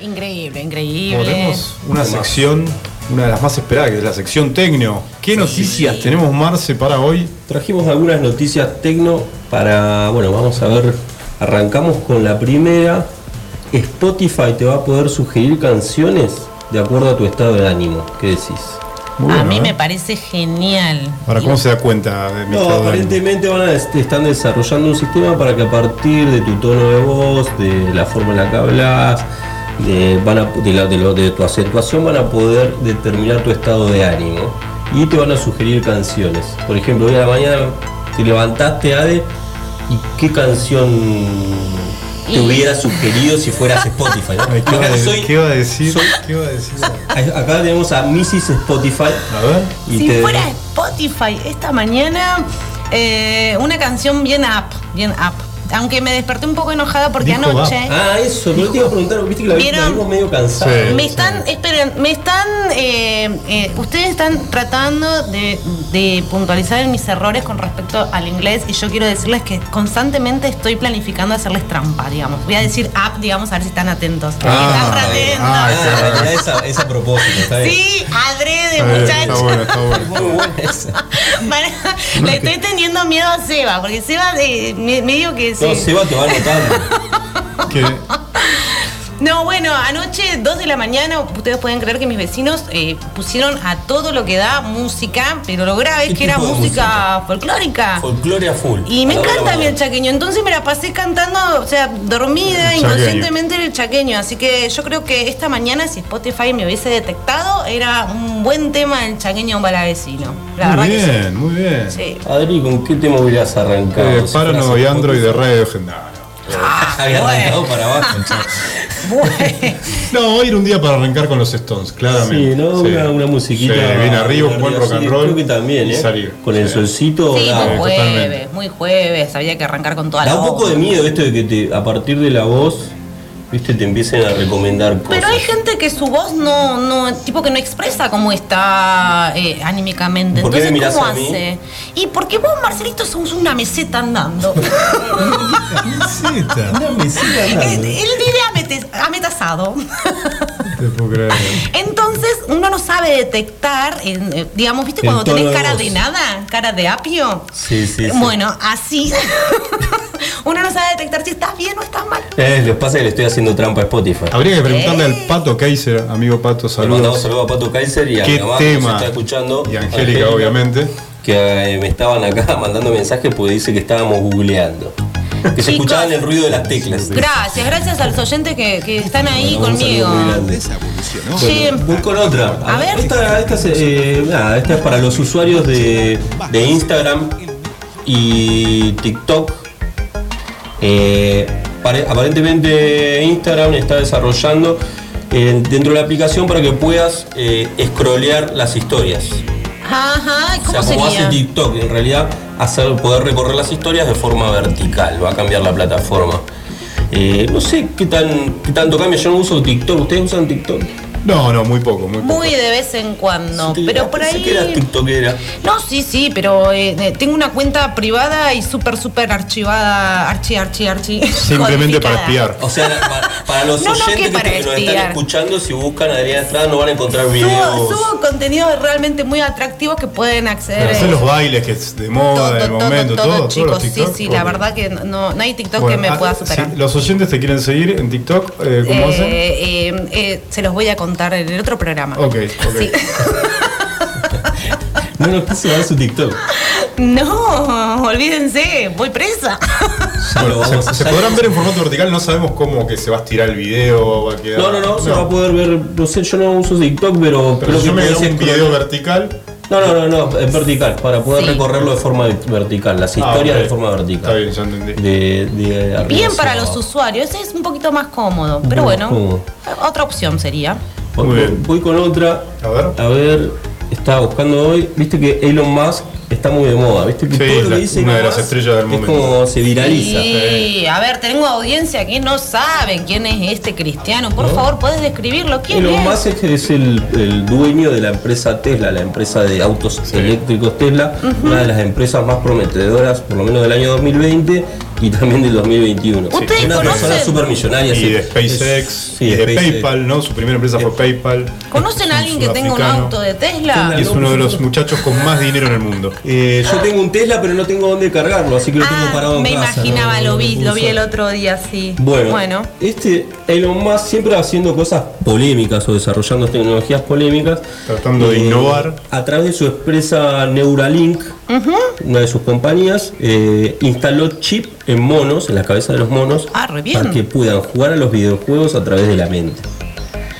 Increíble, increíble. Tenemos una sección, una de las más esperadas, que es la sección Tecno. ¿Qué noticias tenemos, Marce, para hoy? Trajimos algunas noticias tecno para, bueno, vamos a ver, arrancamos con la primera. Spotify te va a poder sugerir canciones de acuerdo a tu estado de ánimo. ¿Qué decís? Muy a bueno, mí ¿eh? me parece genial. Ahora, ¿cómo se da cuenta de mi No, aparentemente van a, están desarrollando un sistema para que a partir de tu tono de voz, de la forma en la que hablas, de, van a- de, la- de lo- de tu acentuación, van a poder determinar tu estado de ánimo y te van a sugerir canciones. Por ejemplo, hoy a la mañana te levantaste, Ade, y qué canción te hubiera sugerido si fueras Spotify. ¿Qué iba, a, Acá de- soy- qué iba a decir? soy- ¿Qué iba a decir? acá tenemos a Mrs. Spotify. A ver. Y si te- fuera Spotify esta mañana, eh, una canción bien up, bien up. Aunque me desperté un poco enojada porque Dijo anoche. Ah, eso, pero te iba a preguntar, viste que la, vimos medio cansada. Sí. Me están, esperen, me están, eh, eh, ustedes están tratando de, de puntualizar mis errores con respecto al inglés y yo quiero decirles que constantemente estoy planificando hacerles trampa, digamos. Voy a decir up, digamos, a ver si están atentos. Ah, están re atentos. ah, Ah, en realidad es a, es a propósito, está bien. Sí, adrede, muchachos. está bueno, está bueno. Muy buena esa. Para- le estoy teniendo miedo a Seba, porque Seba eh, me, me digo que No, sí. Seba te va anotando. Que- No, bueno, anoche, 2 de la mañana, ustedes pueden creer que mis vecinos eh, pusieron a todo lo que da música, pero lo grave es ¿Qué que era de música folclórica. Folclore a full. Y me encanta a mí el chaqueño, entonces me la pasé cantando, o sea, dormida El inconscientemente el chaqueño. Así que yo creo que esta mañana, si Spotify me hubiese detectado, era un buen tema el chaqueño para vecino. La muy verdad que bien, muy bien. sí. sí. Adri, ¿con qué tema hubieras arrancado? Eh, Si Parano fueras y Android de Spotify. Radio Gendano. Había bueno. arrancado para abajo. Bueno. No, hoy era un día para arrancar con los Stones, claramente. Sí, ¿no? Una, una musiquita. Sí, bien arriba, un buen rock and roll. Creo que también, y ¿eh? salir. Con el solcito. Sí, da- muy jueves, muy jueves, había que arrancar con toda Da la un poco de miedo esto de que te, a partir de la voz, viste, te empiecen a recomendar cosas. Pero hay gente que su voz no, no, tipo que no expresa cómo está eh, anímicamente. ¿Por qué Entonces, mirás ¿cómo a mí? hace? Y porque vos, Marcelito, sos una meseta andando. Meseta. Una mesita él, andando. él vive amete- ametazado. Te puedo creer. Entonces, uno no sabe detectar, en, eh, digamos, ¿viste El cuando tenés de cara voz. de nada? Cara de apio. Sí, sí, sí. Bueno, así. uno no sabe detectar si estás bien o estás mal. Eh, lo que pasa es que le estoy haciendo trampa a Spotify. Habría que preguntarle Eh. al Pato Kaiser, amigo Pato, Le mandamos saludos. saludos a Pato Kaiser y a mi ¿Qué que nos tema? está escuchando. Y Angélica, obviamente. Que eh, me estaban acá mandando mensajes porque dice que estábamos googleando. Que se escuchaban el ruido de las teclas. Gracias, gracias a los oyentes que, que están ahí Bueno, conmigo. Sí, con otra. A ver. Esta, esta es, eh, nada, esta es para los usuarios de, de Instagram y TikTok. Eh, pare- aparentemente Instagram está desarrollando eh, dentro de la aplicación para que puedas eh, scrollear las historias. Ajá, O ¿cómo sea, como sería? hace TikTok, en realidad hacer, poder recorrer las historias de forma vertical, va a cambiar la plataforma. Eh, no sé qué, tan, qué tanto cambia, yo no uso TikTok, ¿ustedes usan TikTok? No, no, muy poco, muy poco. Muy de vez en cuando, Sí, pero por pensé ahí... que eras tiktokera. No, sí, sí, pero eh, eh, tengo una cuenta privada y súper, súper archivada, archi, archi, archi. Simplemente para espiar. O sea, para, para los No, no, oyentes que que, para que nos están escuchando, si buscan a Adriana Estrada no van a encontrar Subo, videos. subo contenido realmente muy atractivo que pueden acceder. Hacer los bailes que es de moda, del momento, todo, todos chicos, los sí, TikTok. sí, la verdad que no, no hay TikTok Bueno, que me ah, pueda superar. si los oyentes te quieren seguir en TikTok, eh, ¿cómo Eh, hacen? eh, eh, se los voy a contar en el otro programa. Ok, ok. Sí. No nos quiso dar su TikTok. No, olvídense, voy presa. Bueno, se, podrán ver en formato vertical, no sabemos cómo que se va a estirar el video, va a quedar. No, no, no, se va a poder ver, no sé, yo no uso TikTok, pero, Pero creo yo que me un video vertical, No, no, no, no, en vertical, para poder Sí. recorrerlo de forma vertical, las Ah, historias ok. de forma Está vertical. bien, ya entendí. De, de arriba Bien para los usuarios, es un poquito más cómodo, pero bueno, cómodo. otra opción sería. Voy, Muy bien. voy con otra. A ver. A ver, estaba buscando hoy. Viste que Elon Musk está muy de moda. Viste que Sí, todo lo que dice una Elon de las Musk estrellas del es momento. como se viraliza. Sí, a ver, tengo audiencia que no sabe quién es este cristiano. Por ¿No? favor, ¿puedes describirlo? ¿Quién Elon es? Musk es, es el, el dueño de la empresa Tesla, la empresa de autos eléctricos Tesla, una de las empresas más prometedoras, por lo menos del año 2020, y también del 2021. ¿Ustedes Una persona súper millonaria. Y de SpaceX, Es- sí, y de SpaceX. PayPal, ¿no? Su primera empresa fue PayPal. ¿Conocen a alguien que tenga un auto de Tesla? Y es uno de los muchachos con más dinero en el mundo. Eh, yo tengo un Tesla, pero no tengo dónde cargarlo, así que lo tengo parado Ah, en me casa. imaginaba, no- lo vi, lo vi el otro día, sí. Bueno, bueno. este Elon Musk siempre haciendo cosas polémicas o desarrollando tecnologías polémicas. Tratando de Eh, innovar. A través de su empresa Neuralink, una de sus compañías, eh, instaló chip en monos, en la cabeza de los monos, Ah, para que puedan jugar a los videojuegos a través de la mente.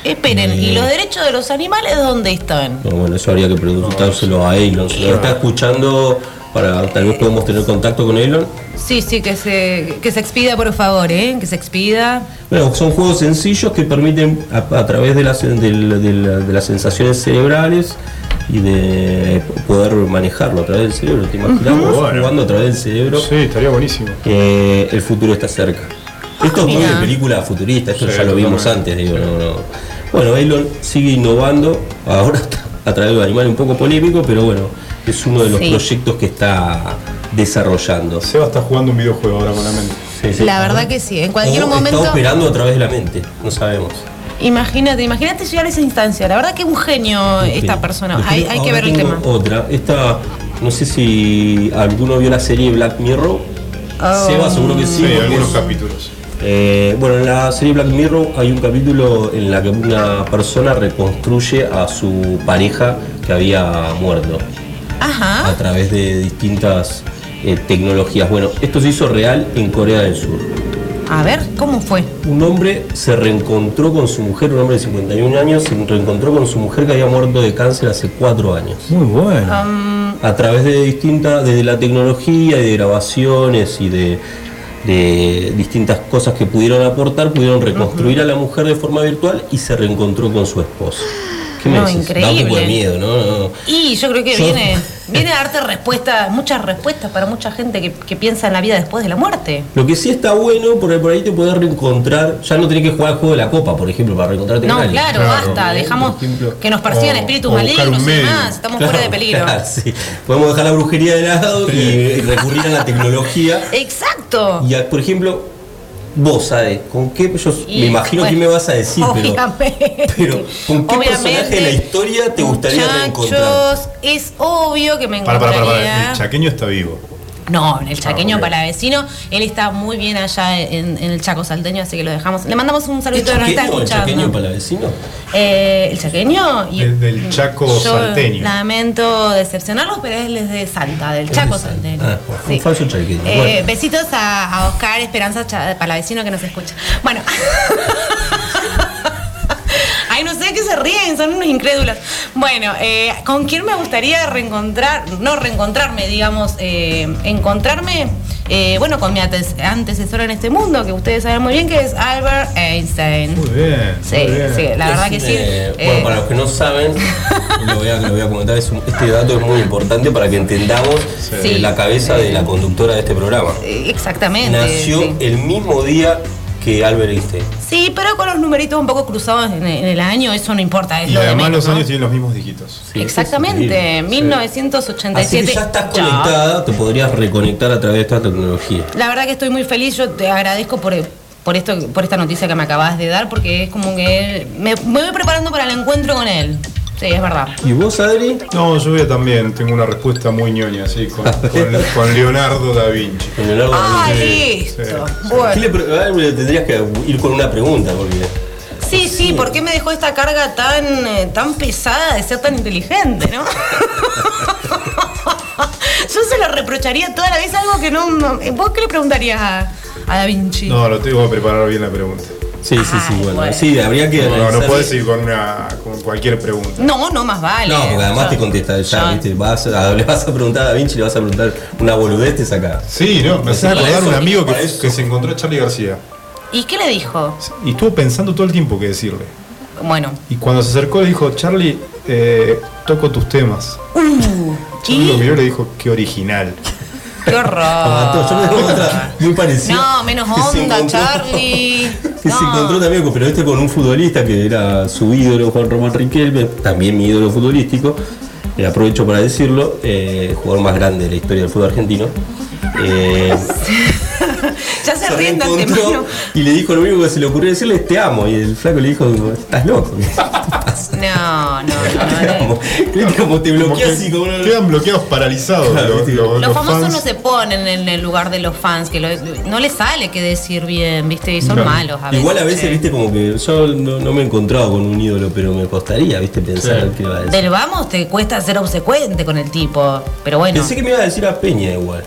Esperen, ¿y los derechos de los animales dónde están? No, bueno, eso habría que preguntárselo a Elon. Si lo está escuchando, para tal vez podemos tener contacto con Elon. Sí, sí, que se, que se expida, por favor, ¿eh? Que se expida. Bueno, son juegos sencillos que permiten a, a través de las, de, la- de la- de las sensaciones cerebrales y de poder manejarlo a través del cerebro. ¿Te imaginamos Bueno. jugando a través del cerebro? Sí, estaría buenísimo. Eh, el futuro está cerca. Esto es muy de película futurista, esto Sí, ya lo vimos antes, digo, no, no. Bueno, Elon sigue innovando, ahora está a través de un animal un poco polémico, pero bueno, es uno de los Sí. proyectos que está desarrollando. Seba está jugando un videojuego ahora con la mente. Sí, sí. La verdad que sí, en cualquier O momento. Está operando a través de la mente, no sabemos. Imagínate, imagínate llegar a esa instancia. La verdad que es un genio esta persona. Después, Hay, hay que ver el tema. Otra, esta, no sé si alguno vio la serie Black Mirror. Oh. Seba, seguro que sí. Sí, algunos es- capítulos. Eh, bueno, en la serie Black Mirror hay un capítulo en la que una persona reconstruye a su pareja que había muerto a Ajá. través de distintas eh, tecnologías. Bueno, esto se hizo real en Corea del Sur. A ver, ¿cómo fue? Un hombre se reencontró con su mujer, un hombre de 51 años, se reencontró con su mujer que había muerto de cáncer hace cuatro años. Muy bueno. a través de distintas, desde la tecnología y de grabaciones y de, de distintas cosas que pudieron aportar, pudieron reconstruir a la mujer de forma virtual y se reencontró con su esposo. ¿Qué me No, decís? Da un poco de increíble. miedo, ¿no? No. Y yo creo que Yo- viene, viene a darte respuestas, muchas respuestas para mucha gente que, que piensa en la vida después de la muerte. Lo que sí está bueno, por ahí, por ahí te puedes reencontrar, ya no tenés que jugar al juego de la copa, por ejemplo, para reencontrarte No, con alguien. claro, Claro. basta. Dejamos ejemplo. que nos persigan espíritus malignos y demás. Estamos Claro, fuera de peligro. claro, sí. Podemos dejar la brujería de lado y recurrir a la tecnología. Exacto. Y a- por ejemplo, vos, ¿sabes? ¿Con qué? Yo Y, me imagino bueno, qué me vas a decir, pero, ¿con qué personaje de la historia te gustaría reencontrar? Es obvio que me Para, para, encontraría. para, para. El chaqueño está vivo. No, el chaqueño Ah, ok. palavecino, él está muy bien allá en, en el Chaco salteño, así que lo dejamos. Le mandamos un ¿Es saludito está chaqueño, el chaqueño escuchando. palavecino? Eh, el chaqueño y Del- del Chaco yo salteño. Lamento decepcionarlos, pero él es de Salta, del Chaco de salteño. Ah, un falso chaqueño. Eh, Bueno. Besitos a, a Oscar Esperanza Cha- Palavecino que nos escucha. Bueno. se ríen, son unos incrédulos. Bueno, eh, ¿con quién me gustaría reencontrar? No reencontrarme, digamos, eh, encontrarme, eh, bueno, con mi antes- antecesor en este mundo, que ustedes saben muy bien que es Albert Einstein. Muy bien. Sí, muy bien. sí, la verdad que sí. eh, Eh, bueno, para los que no saben, lo voy a, lo voy a comentar, es un- este dato es muy importante para que entendamos Sí. la cabeza de la conductora de este programa. exactamente. Nació sí. el mismo día que Albert Einstein. Sí, pero con los numeritos un poco cruzados en, en el año, eso no importa. Es Y lo de además menos, los ¿no? años tienen los mismos dígitos. Sí, Exactamente, eso es increíble. Así 1987. que ya estás conectada, te podrías reconectar a través de esta tecnología. La verdad que estoy muy feliz, yo te agradezco por, por, esto, por esta noticia que me acabas de dar, porque es como que me, me voy preparando para el encuentro con él. Sí, es verdad. ¿Y vos, Adri? No, yo voy a también, tengo una respuesta muy ñoña, así, con, con- con Leonardo da Vinci. Con Leonardo Ah, da Vinci. listo. sí, sí. ¿Qué Bueno. le, tendrías que ir con una pregunta, porque Sí, sí, ¿por qué me dejó esta carga tan, eh, tan pesada de ser tan inteligente, no? Yo se lo reprocharía toda la vez algo que no. no- ¿Vos qué le preguntarías a, a Da Vinci? No, lo tengo que preparar bien la pregunta. Sí, sí, sí, Ay, bueno. bueno. Sí, habría que No, no, puedes ir con, una, con cualquier pregunta. No, no más vale. No, porque además Yo- te contesta ya, yo- ¿viste? Vas a- le vas a preguntar a Da Vinci, le vas a preguntar una boludez, te saca. Sí, no, me hace Para acordar eso- un amigo que, se encontró a Charlie García. ¿Y qué le dijo? Y estuvo pensando todo el tiempo qué decirle. Bueno. Y cuando se acercó le dijo, Charlie, eh, toco tus temas. Uh, Charlie lo ¿y? miró y le dijo, qué original. ¡Qué horror! muy parecida. No, menos onda, encontró- Charlie. Que se encontró también, pero este con un futbolista que era su ídolo, Juan Román Riquelme, también mi ídolo futbolístico. eh, aprovecho para decirlo, eh, jugador más grande de la historia del fútbol argentino. Eh, de y le dijo lo único que se le ocurrió decirle te amo. Y el flaco le dijo, estás loco. No, no, no. como, como te Como bloqueas que y como no- quedan bloqueados, paralizados. Claro, los, viste. los- Los los famosos fans. no se ponen en el lugar de los fans, que lo- no les sale que decir bien, ¿viste? Y son No. malos a veces. Igual a veces, che. viste, como que yo no, no me he encontrado con un ídolo, pero me costaría, viste, pensar Sí. qué iba a decir. Del vamos te cuesta ser obsecuente con el tipo. Pero bueno, Pensé que me iba a decir a Peña igual.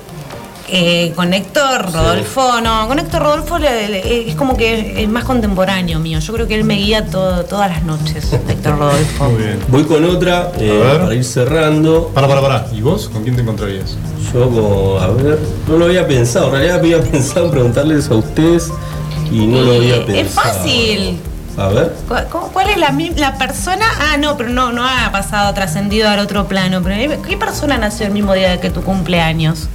Eh, con Héctor Rodolfo, no, con Héctor Rodolfo le- le- es como que es más contemporáneo mío. Yo creo que él me guía todo- todas las noches, Héctor Rodolfo. Muy bien. Voy con otra, eh, para ir cerrando. Para, para, para. ¿Y vos con quién te encontrarías? Yo como, a ver, no lo había pensado. En realidad había pensado en preguntarles a ustedes y no lo había pensado. es fácil. A ver. ¿Cu- cu- ¿Cuál es la, la persona? Ah, no, pero no, no ha pasado, trascendido al otro plano. Pero ¿qué persona nació el mismo día que tu cumpleaños?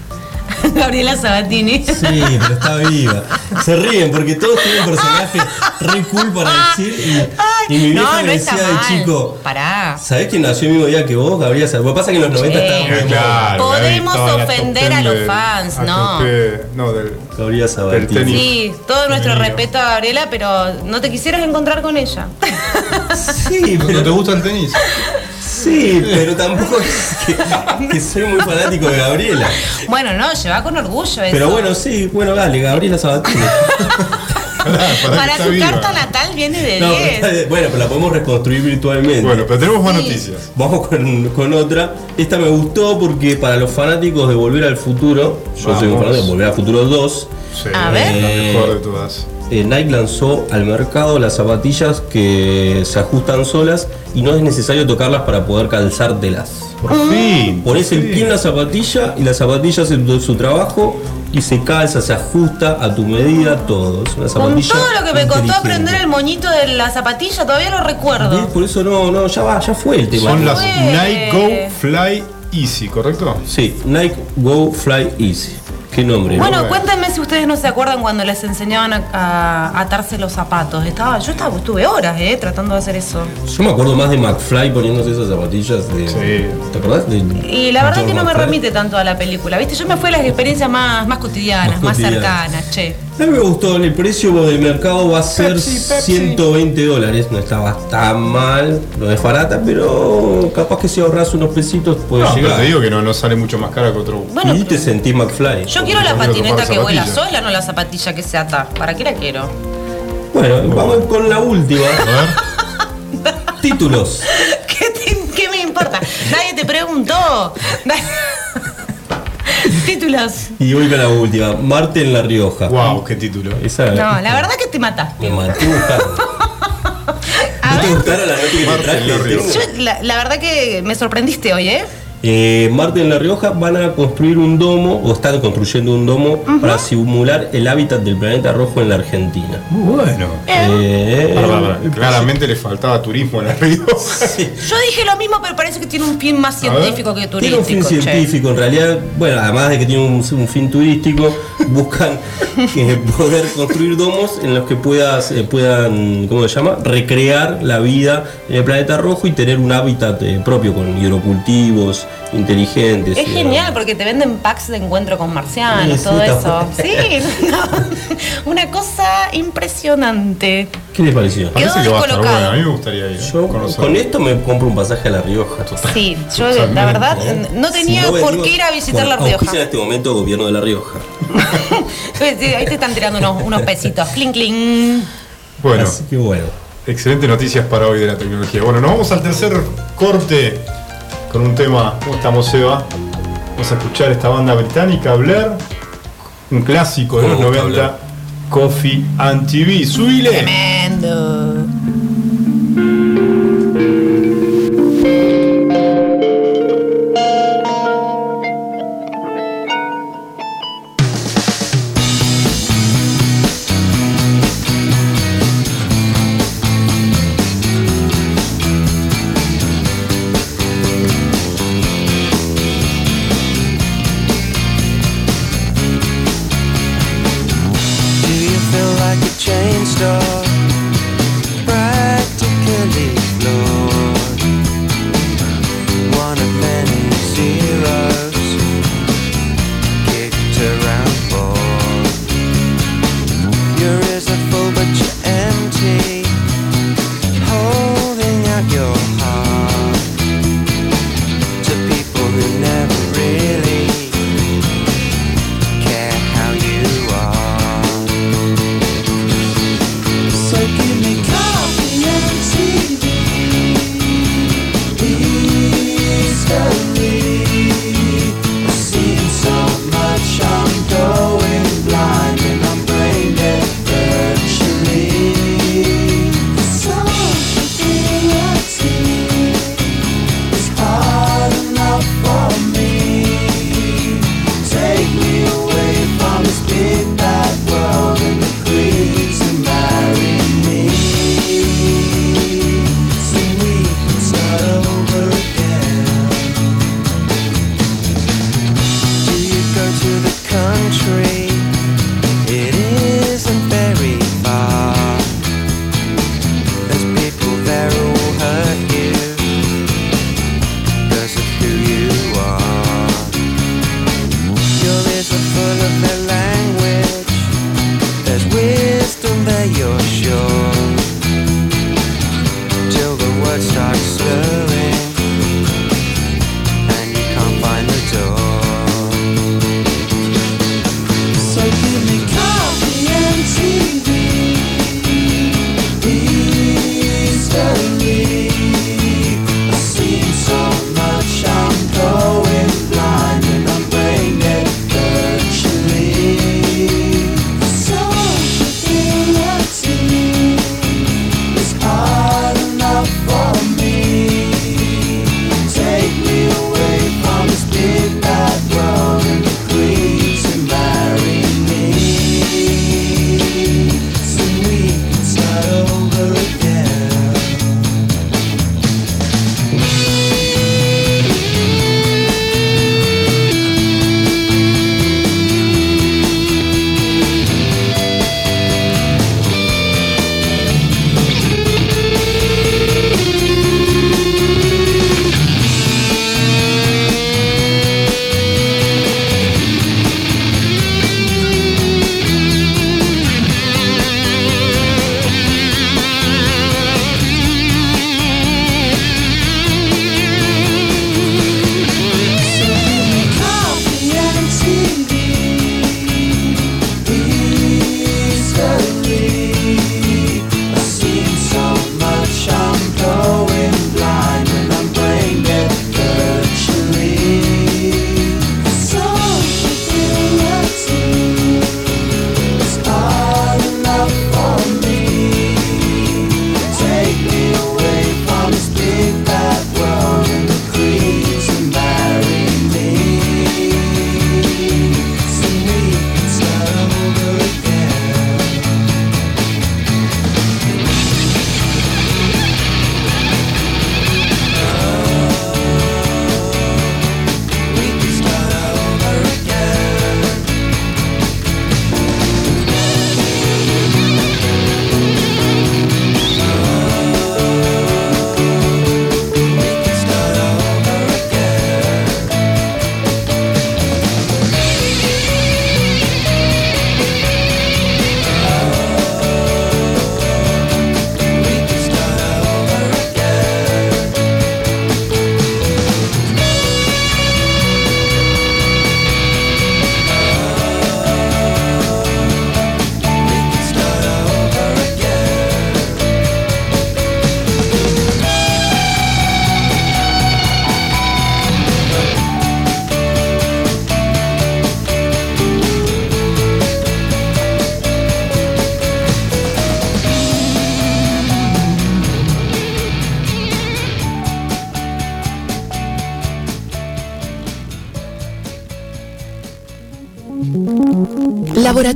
Gabriela Sabatini. Sí, pero está viva. Se ríen porque todos tienen personajes re cool para decir. Y, y mi vieja no, me no decía está de mal. chico. Pará. ¿Sabés quién nació el mismo día que vos, Gabriela? Lo que pasa es que en los 90 Sí. estaba muy de moda. Claro, Podemos ofender a los del- fans, no. del, Gabriela Sabatini. Sí, todo nuestro respeto a Gabriela, pero no te quisieras encontrar con ella. Sí, ¿No pero te gusta el tenis? Sí, pero tampoco es que, que soy muy fanático de Gabriela. Bueno, no, lleva con orgullo eso. Pero bueno, sí, bueno, dale, Gabriela Sabatini. Para que tu carta natal viene de No, 10. bueno, pero la podemos reconstruir virtualmente. Bueno, pero tenemos más Sí. noticias. Vamos con, con otra. Esta me gustó porque para los fanáticos de Volver al Futuro, yo soy un fanático de Volver al Futuro 2, Sí, A ver. La mejor de todas. Eh, Nike lanzó al mercado las zapatillas que se ajustan solas y no es necesario tocarlas para poder calzártelas. Por fin. Pones por el pie en la zapatilla y la zapatilla hace su, su trabajo y se calza, se ajusta a tu medida, todo. Es una Con zapatilla. todo lo que me costó aprender el moñito de la zapatilla, todavía lo ¿Ves? recuerdo. Por eso no, no, ya va, ya fue el tema. Son las Fue. Nike Go Fly Easy, ¿correcto? Sí, Nike Go Fly Easy. Qué nombre. ¿no? Bueno, cuéntenme si ustedes no se acuerdan cuando les enseñaban a, a atarse los zapatos. Estaba, yo estaba, estuve horas, eh, tratando de hacer eso. Yo me acuerdo más de McFly poniéndose esas zapatillas de. Sí. ¿Te acordás? De, Y la verdad que no me remite tanto a la película, ¿viste? Yo me fui a las experiencias más, más cotidianas, Más más, cotidianas. cercanas, che. A mí me gustó, el precio del mercado va a ser Pepsi, Pepsi. 120 dólares, no estaba tan mal, no es barata, pero capaz que si ahorras unos pesitos puede No, pero llegar. te digo que no, no sale mucho más cara que otro. Bueno, y te sentís McFly. Yo quiero la patineta que vuela sola, no la zapatilla que se ata. ¿Para qué la quiero? Bueno, vamos con la última. A ver. Títulos. ¿Qué, te- qué me importa? Nadie te preguntó. Títulos. Y voy con la última. Marte en La Rioja. Wow, qué título. Esa No, la verdad que te mataste. me maté ¿No te gustaron la nota que te Marte en La traje? Rioja. Tengo- yo, la, la verdad que me sorprendiste hoy, ¿eh? Eh, Marte en La Rioja van a construir un domo, o están construyendo un domo, para simular el hábitat del planeta rojo en la Argentina. Muy bueno. Eh, pará. Claramente le faltaba turismo en la Rioja. Yo dije lo mismo, pero parece que tiene un fin más científico que Tiene un fin turístico. che. científico, en realidad, bueno, además de que tiene un, un fin turístico, buscan eh, poder construir domos en los que puedas, eh, puedan, ¿cómo se llama? Recrear la vida en el planeta rojo y tener un hábitat eh, propio con hidrocultivos inteligentes. Es genial porque te venden packs de encuentro con marcianos, Sí, todo eso. Sí, no, una cosa impresionante. ¿Qué les pareció? Parece que va a estar bueno. A mí me gustaría ir. Yo conocer. con esto me compro un pasaje a La Rioja. Sí, yo la verdad ¿eh? no tenía Si no por qué ir a visitar bueno, La Rioja. en este momento gobierno de La Rioja. Sí, Ahí te están tirando unos, unos pesitos. Clink, clink. Bueno, Así que bueno. excelentes noticias para hoy de la tecnología. Bueno, nos vamos al tercer corte con un tema. ¿Cómo estamos, Eva? Vamos a escuchar esta banda británica, Blair. Un clásico de los gusta 90, Coffee and TV. ¡Subile! Tremendo.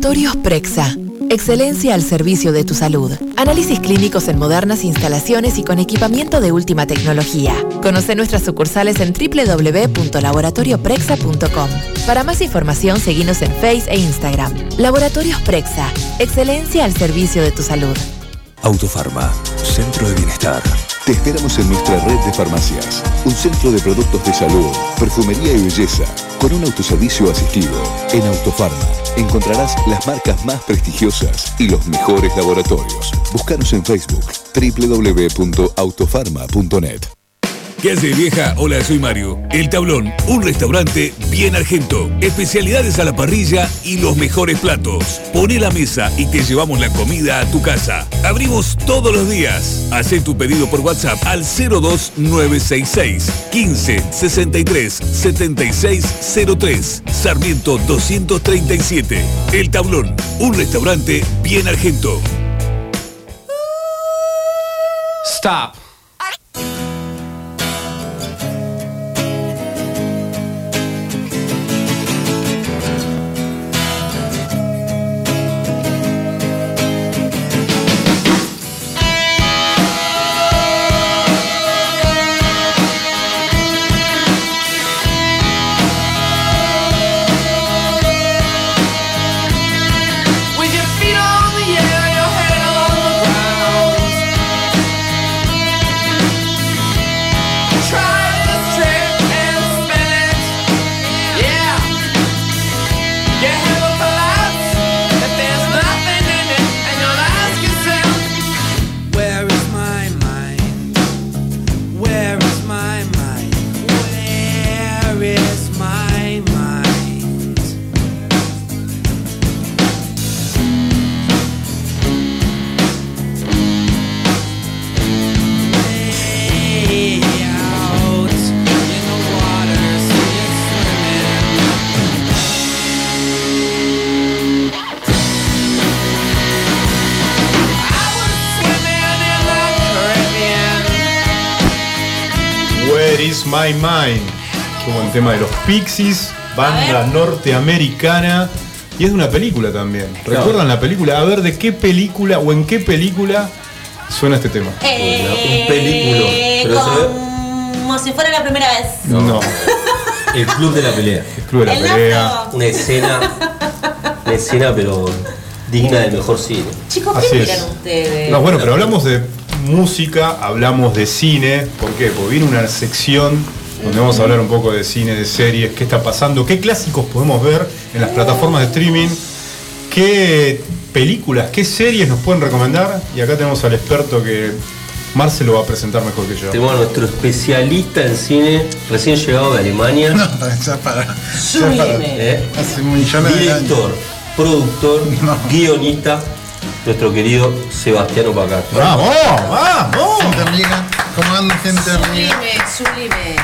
Laboratorios Prexa. Excelencia al servicio de tu salud. Análisis clínicos en modernas instalaciones y con equipamiento de última tecnología. Conoce nuestras sucursales en www.laboratorioprexa.com. Para más información, seguinos en Face e Instagram. Laboratorios Prexa. Excelencia al servicio de tu salud. Autofarma, Centro de Bienestar. Te esperamos en nuestra red de farmacias. Un centro de productos de salud, perfumería y belleza, con un autoservicio asistido. En Autofarma encontrarás las marcas más prestigiosas y los mejores laboratorios. Búscanos en Facebook www.autofarma.net. ¿Qué hace vieja? Hola, soy Mario. El Tablón, un restaurante bien argento. Especialidades a la parrilla y los mejores platos. Pone la mesa y te llevamos la comida a tu casa. Abrimos todos los días. Haz tu pedido por WhatsApp al 02966 15 63 76 03. Sarmiento 237. El Tablón, un restaurante bien argento. Stop. My mind? Qué buen tema de los Pixies, banda norteamericana. Y es de una película también. ¿Recuerdan la película? A ver, ¿de qué película o en qué película suena este tema? un película. Pero se ve- Como si fuera la primera vez. No. El club de la pelea. El club de la El pelea. lazo. Una escena. Una escena, pero digna del mejor cine. Chicos, Así ¿qué es. miran ustedes? No, bueno, pero hablamos de música, hablamos de cine. ¿Por qué? Porque viene una sección donde vamos a hablar un poco de cine, de series, qué está pasando, qué clásicos podemos ver en las plataformas de streaming, qué películas, qué series nos pueden recomendar. Y acá tenemos al experto que Marce lo va a presentar mejor que yo. Tenemos a nuestro especialista en cine, recién llegado de Alemania. No, ya para. Ya para. ¿eh? Hace millones de años. Director, productor, guionista, nuestro querido Sebastiano Pacato. ¡Vamos! ¡Vamos! ¿Cómo anda gente amiga? Sublime, sublime.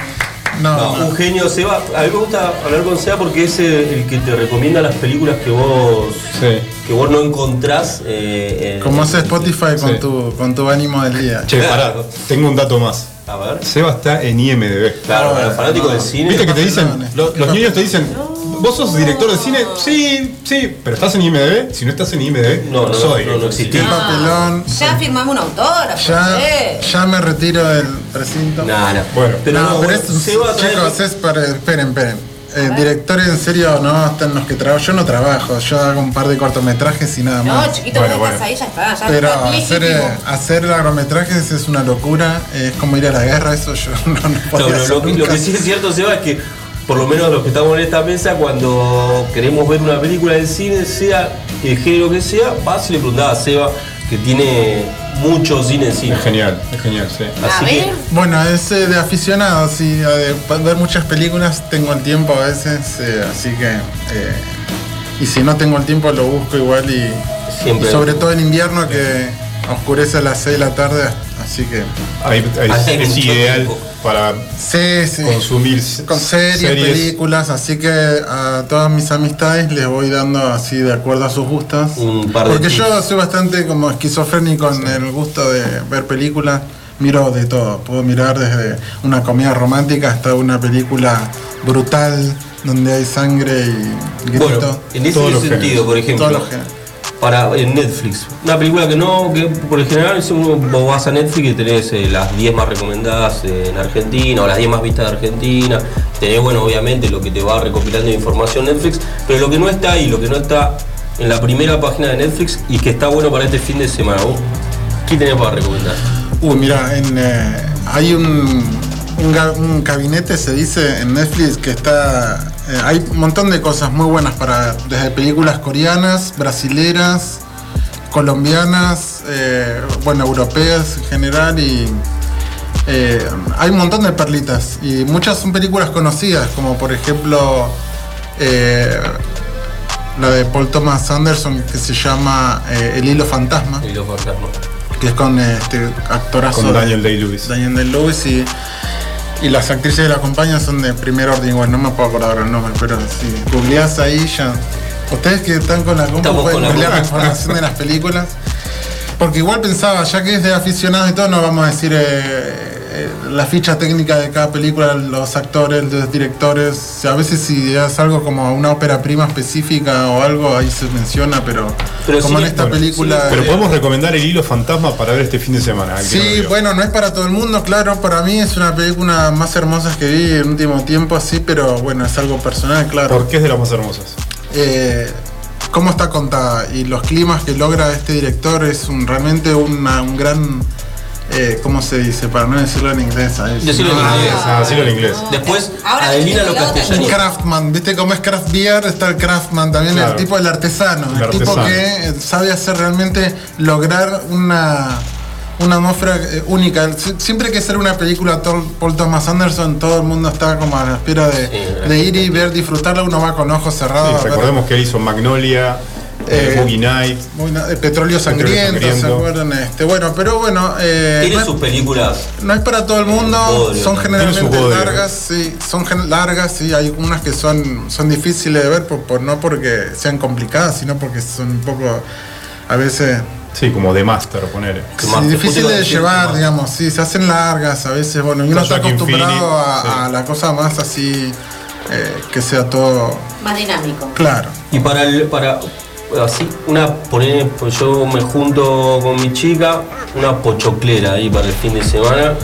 No, No, no. un genio, Seba. A mí me gusta hablar con Seba porque es el, el que te recomienda las películas que vos Sí. que vos no encontrás. eh, en- Como hace Spotify con, Sí. tu, con tu ánimo del día. Che, pará, tengo un dato más. A ver. Seba está en IMDB. Claro, para los fanáticos del cine. Viste que te dicen, los niños te dicen, ¿vos sos director de cine? Sí, sí, pero estás en IMDB. Si no estás en IMDB, No, no, soy. no, no existí. Qué papelón. Ya firmamos un autógrafo. Ya, ya me retiro del precinto. Nah, nah. Bueno. pero no, no, pero es, chicos, es para. Esperen, esperen. Eh, directores en serio no están los que trabajo. Yo no trabajo, yo hago un par de cortometrajes y nada No, más. chiquito, Bueno, bueno. ahí, ya está. Ya Pero está hacer, eh, hacer largometrajes es una locura, es como ir a la guerra, eso yo no, no No, podía pero hacer lo, que- lo que sí es cierto, Seba, es que por lo menos los que estamos en esta mesa, cuando queremos ver una película del cine, sea el género que sea, vas y le preguntás a Seba, que tiene mucho cine en cine. Es genial, es genial, sí. Así a que. Bueno, es eh, de aficionado, sí, de ver muchas películas tengo el tiempo a veces, eh, así que... eh, y si no tengo el tiempo lo busco igual y, Siempre. y sobre todo en invierno que oscurece a las 6 de la tarde, así que... Ahí, ahí es mucho ideal tiempo. Para Sí, sí. consumir Con series, películas, así que a todas mis amistades les voy dando así de acuerdo a sus gustos. Un par de Porque yo soy bastante como esquizofrénico en el gusto de ver películas. miro de todo. Puedo mirar desde una comedia romántica hasta una película brutal donde hay sangre y grito. Bueno, en ese sentido, por ejemplo. Para en Netflix, una película que no, que por lo general vos vas a Netflix y tenés eh, las 10 más recomendadas en Argentina o las 10 más vistas de Argentina, tenés bueno obviamente lo que te va recopilando de información Netflix, pero lo que no está ahí, lo que no está en la primera página de Netflix y que está bueno para este fin de semana, ¿vos ¿qué tenés para recomendar? Uy, mira, en, eh, hay un, un gabinete, se dice, en Netflix que está... eh, hay un montón de cosas muy buenas para... Desde películas coreanas, brasileras, colombianas, eh, bueno, europeas en general y... eh, hay un montón de perlitas y muchas son películas conocidas, como por ejemplo eh, la de Paul Thomas Anderson que se llama eh, El hilo fantasma Y los fantasmas. que es con este actorazo Con Daniel Day-Lewis. Daniel Day-Lewis y, y las actrices que la acompañan son de primer orden igual, no me puedo acordar el nombre, pero si googleás ahí ya. Ustedes que están con la compu pueden googlear la información de las películas. Porque igual pensaba, ya que es de aficionados y todo, no vamos a decir eh, eh, la ficha técnica de cada película, los actores, los directores. O sea, a veces si es algo como una ópera prima específica o algo, ahí se menciona, pero, Pero como sí, en esta bueno, película... Pero eh, podemos recomendar El Hilo Fantasma para ver este fin de semana. no Sí, bueno, no es para todo el mundo, claro. Para mí es una película más hermosa que vi en el último tiempo, así, pero bueno, es algo personal, claro. ¿Por qué es de las más hermosas? Eh, cómo está contada y los climas que logra este director es un, realmente una- un gran. Eh, ¿Cómo se dice? Para no decirlo en inglés. ¿sabes? Decirlo en Ah, inglés. Ah, decirlo en inglés. Después, Ahora Adelina que lo castellano. craftman, ¿viste cómo es craft beer? Está el craftman también, Claro. el tipo del artesano, el, El tipo artesano. que eh, sabe hacer realmente lograr una, una atmósfera eh, única. Sie- Siempre que hacer una película Paul Thomas Anderson, todo el mundo está como a la espera de, Sí, de ir y ver, disfrutarla, uno va con ojos cerrados. Sí, recordemos que él hizo Magnolia, eh, Boogie Night. Muy eh, petróleo sangriento. ¿se acuerdan? Este, bueno, pero bueno, eh, Tiene no, sus películas. no es para todo el mundo, son generalmente largas, sí, son gen- largas, sí, hay unas que son, son difíciles de ver, por, por- no porque sean complicadas, sino porque son un poco, a veces, Sí, como The Master. Que sí, a de llevar, digamos, sí, se hacen largas a veces, bueno, y uno está acostumbrado Phoenix, a, sí. a la cosa más así, eh, que sea todo Más dinámico. claro. Y para el, para así, una poner, pues yo me junto con mi chica, una pochoclera ahí para el fin de semana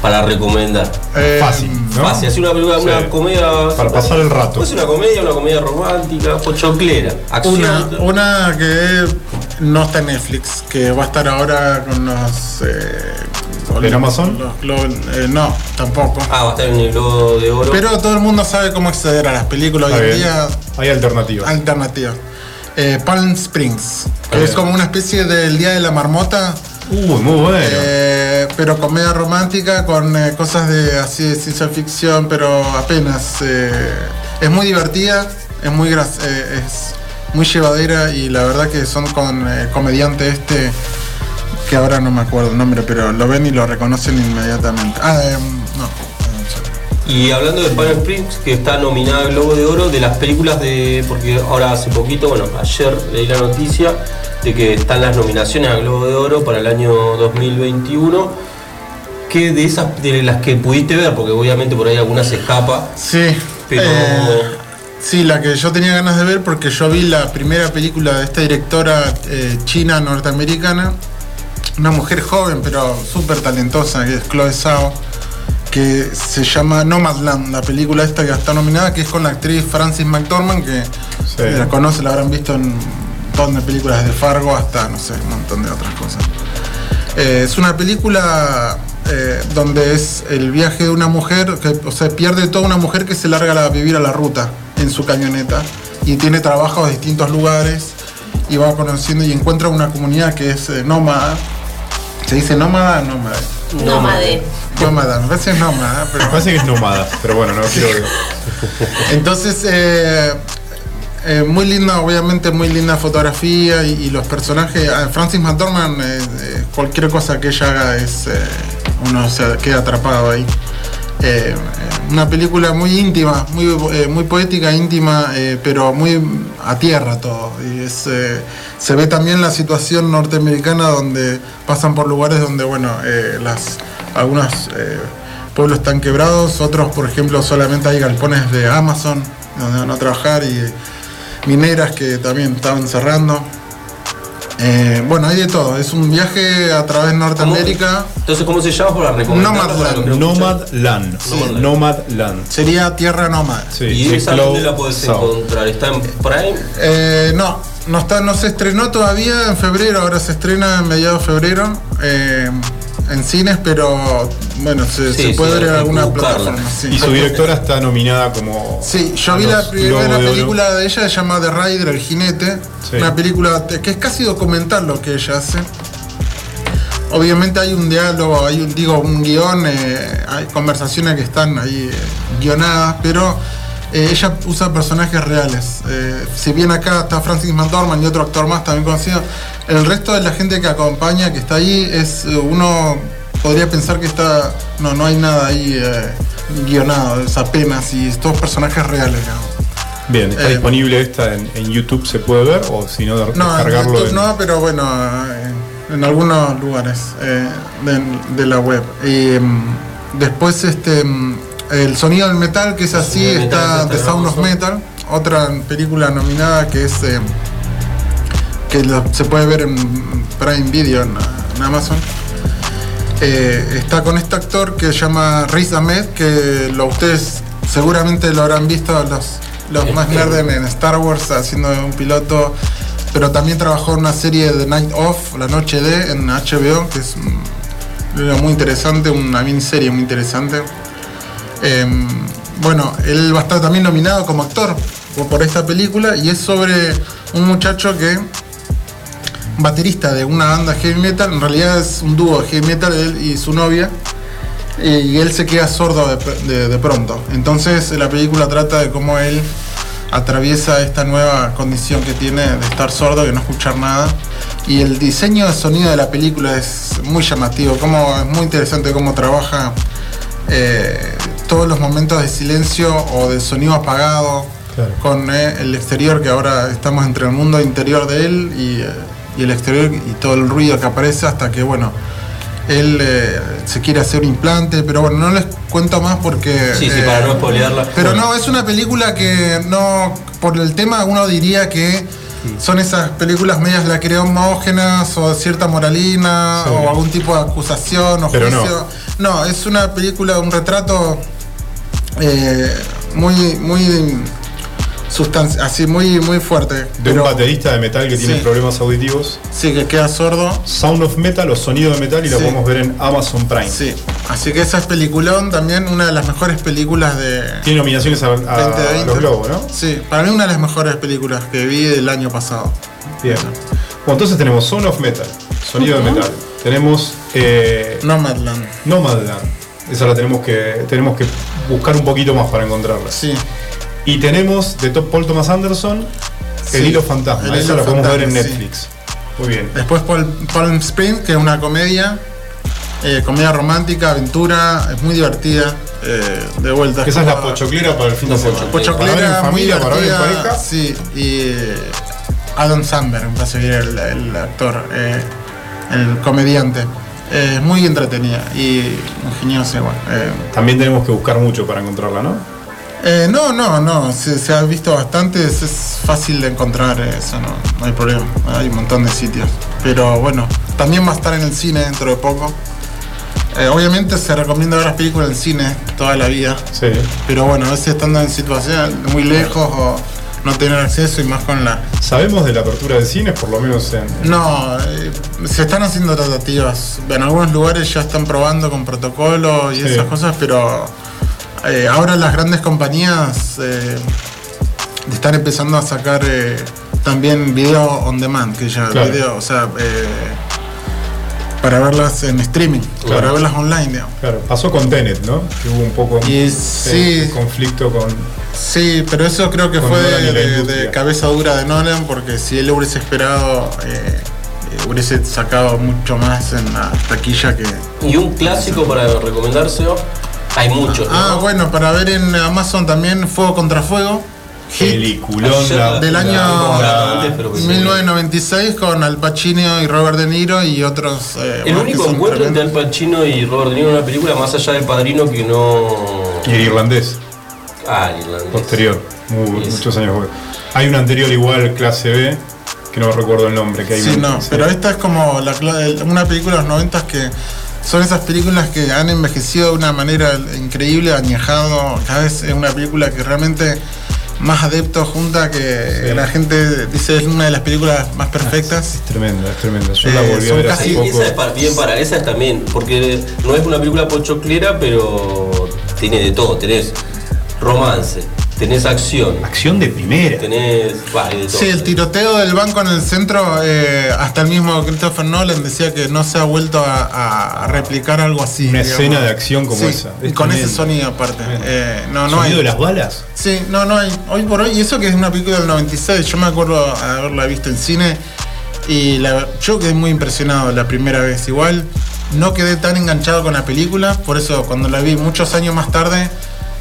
para recomendar. Eh, Fácil, ¿no? Fácil, así una película, Sí. una comedia. Para pasar el rato. Puede ser una comedia, una comedia romántica, pochoclera, acción. Una, una que no está en Netflix, que va a estar ahora con los. Eh, ¿En Amazon? los eh, no, tampoco. Ah, va a estar en el Globo de Oro. Pero todo el mundo sabe cómo acceder a las películas Está hoy en día. Hay alternativas. Alternativas. Eh, Palm Springs, que Bien. es como una especie del Día de la Marmota, Uy, muy bueno. eh, pero comedia romántica con eh, cosas de así de ciencia ficción, pero apenas. es muy divertida, es muy es muy llevadera y la verdad que son con comediante este que ahora no me acuerdo el nombre, pero lo ven y lo reconocen inmediatamente. Ah, eh, no. Y hablando de Palm Springs, que está nominada al Globo de Oro, de las películas de. Porque ahora hace poquito, bueno, ayer leí la noticia de que están las nominaciones al Globo de Oro para el año 2021. Que de esas, de las que pudiste ver, porque obviamente por ahí alguna se escapa. Sí, Pero- eh, sí, la que yo tenía ganas de ver porque yo vi la primera película de esta directora eh, china norteamericana, una mujer joven pero súper talentosa, que es Chloe Zhao, que se llama Nomadland, la película esta que está nominada, que es con la actriz Frances McDormand, que Sí. la conoce, la habrán visto en un montón de películas de Fargo hasta, no sé, un montón de otras cosas. Eh, es una película eh, donde es el viaje de una mujer, que, o sea, pierde toda una mujer que se larga a vivir a la ruta en su camioneta y tiene trabajo en distintos lugares y va conociendo y encuentra una comunidad que es eh, nómada. ¿Se dice nómada? Nómada. Nómade. Nómada, me parece nómada, pero... Me parece que es nómada, pero bueno, no quiero. Entonces, eh, eh, muy linda, obviamente muy linda fotografía y, y los personajes. ah, Francis McDormand, eh, eh, cualquier cosa que ella haga es. eh, uno se queda atrapado ahí. Eh, eh, una película muy íntima, muy, eh, muy poética, íntima, eh, pero muy a tierra todo. Y es, eh, se ve también la situación norteamericana donde pasan por lugares donde, bueno, eh, las, algunos eh, pueblos están quebrados, otros, por ejemplo, solamente hay galpones de Amazon donde van a trabajar y mineras que también estaban cerrando. Eh, bueno, hay de todo. Es un viaje a través de Norteamérica. Entonces, ¿cómo se llama por la recomendación? para los que no escuchan? Nomadland. Sí. Nomadland. Sería tierra nómada. Sí, ¿Y esa dónde la podés South. encontrar? ¿Está en Prime? Eh, no, no está, no se estrenó todavía en febrero, ahora se estrena en mediados de febrero eh, en cines, pero bueno, se, Sí, se sí, puede ver en alguna buscarla. plataforma. sí. Y su directora está nominada como. Sí, yo a vi la primera de película de ella, se llama The Rider, El Jinete. Sí. Una película que es casi documental lo que ella hace. Obviamente hay un diálogo, hay un, digo, un guion, eh, hay conversaciones que están ahí eh, guionadas, pero eh, ella usa personajes reales. Eh, si bien acá está Francis McDormand y otro actor más también conocido, el resto de la gente que acompaña, que está ahí, es eh, uno podría pensar que está. No, no hay nada ahí eh, guionado, es apenas, y es todos personajes reales. digamos. Bien, ¿está disponible esta en, en YouTube? ¿Se puede ver? O si no, No, en descargarlo YouTube en- no, pero bueno, en, en algunos lugares de, de la web. Y mm, después este mm, el sonido del metal, que es así, está está Sound of. Metal, otra película nominada que es eh, que la- se puede ver en Prime Video en, en Amazon. Eh, está con este actor que se llama Riz Ahmed, que lo, ustedes seguramente lo habrán visto los, los más nerds en Star Wars haciendo un piloto, pero también trabajó en una serie de Night Off, La Noche de, en HBO, que es muy interesante, una miniserie muy interesante. Em, bueno, él va a estar también nominado como actor por- esta película y es sobre un muchacho que baterista de una banda heavy metal, en realidad es un dúo de heavy metal, él y su novia, y él se queda sordo de, pr- de- de pronto. Entonces la película trata de cómo él atraviesa esta nueva condición que tiene de estar sordo y no escuchar nada. Y el diseño de sonido de la película es muy llamativo, como, es muy interesante cómo trabaja eh, todos los momentos de silencio o de sonido apagado Claro. con eh, el exterior, que ahora estamos entre el mundo interior de él y, eh, y el exterior y todo el ruido que aparece hasta que, bueno, él eh, se quiere hacer un implante, pero bueno, no les cuento más porque... Sí, sí, eh, para no spoilearla. Pero no, es una película que no, por el tema uno diría que son esas películas medias lacrimógenas o de cierta moralina Sí. o algún tipo de acusación o Pero no. juicio. No. es una película, un retrato eh, muy, muy así muy, muy fuerte. De pero un baterista de metal que tiene problemas auditivos. sí que queda sordo. Sound of Metal o Sonido de Metal y lo podemos ver en Amazon Prime. Sí, así que esa es peliculón, también una de las mejores películas de Tiene nominaciones a, a 2020. los Globos, ¿no? Sí, para mí una de las mejores películas que vi del año pasado. Bien. Bueno, entonces tenemos Sound of Metal, Sonido de Metal. Tenemos eh, Nomadland. Nomadland. Esa la tenemos que, tenemos que buscar un poquito más para encontrarla. Sí. Y tenemos de Top Paul Thomas Anderson, El Sí, Hilo Fantasma. El Esa Hilo la podemos ver en Netflix. Muy bien. Después Pal- Palm Springs, que es una comedia, eh, comedia romántica, aventura, es muy divertida. eh, de vuelta. Esa es la pochoclera para el fin de semana. Para ver en Pochoclera, muy familia, para en divertida. pareja. Sí, y eh, Adam Sandler, me parece que era el, el actor, eh, el comediante. Eh, Es muy entretenida y ingeniosa igual. eh. También tenemos que buscar mucho para encontrarla, ¿no? Eh, no, no, no, se, se ha visto bastante, es, es fácil de encontrar eso, no, no hay problema, hay un montón de sitios. Pero bueno, también va a estar en el cine dentro de poco. Eh, obviamente se recomienda ver las películas en cine toda la vida, Sí. pero bueno, a veces estando en situaciones muy lejos o no tener acceso y más con la... Sabemos de la apertura de cines, por lo menos en. No, eh, se están haciendo tratativas, en algunos lugares ya están probando con protocolo y Sí. esas cosas, pero eh, ahora las grandes compañías eh, están empezando a sacar también video on demand, que ya Claro. video, o sea, para verlas en streaming, Claro. para verlas online, digamos. Claro, pasó con Tenet, ¿no? Que hubo un poco Y sí. conflicto con. Sí, pero eso creo que fue de, cabeza dura de Nolan, porque si él hubiese esperado, eh, hubiese sacado mucho más en la taquilla que... Y un clásico para recomendárselo. Hay muchos. ¿no? Ah, bueno, para ver en Amazon también Fuego contra Fuego, Peliculón. Ayer la- la- Del la año sí. 1996 con Al Pacino y Robert De Niro y otros. eh, El único encuentro entre. Al Pacino y Robert De Niro en una película más allá del padrino que no. Y el irlandés, Ah, el irlandés. posterior. Muy- muchos años después. Hay una anterior igual, clase B, que no recuerdo el nombre. Que hay Sí, no, pero esta es como la una película de los 90 que son esas películas que han envejecido de una manera increíble, añejado. Cada vez es una película que realmente más adeptos junta que la gente dice es una de las películas más perfectas. Es tremenda, es tremenda. Yo Eh, la volví a son ver casi- hace poco. esa es para, bien para, esa es también, porque no es una película pochoclera, pero tiene de todo, tenés romance, tenés acción, Acción de primera. tenés. bah, hay de todo. Sí, el tiroteo del banco en el centro, eh, hasta el mismo Christopher Nolan decía que no se ha vuelto a, replicar algo así. Una digamos. escena de acción como Sí, esa. Es con ese sonido aparte. Eh, no, no ¿Sonido hay. de las balas? Sí, no, no hay. Hoy por hoy, y eso que es una película del 96, yo me acuerdo haberla visto en cine y la- yo quedé muy impresionado la primera vez. Igual no quedé tan enganchado con la película, por eso cuando la vi muchos años más tarde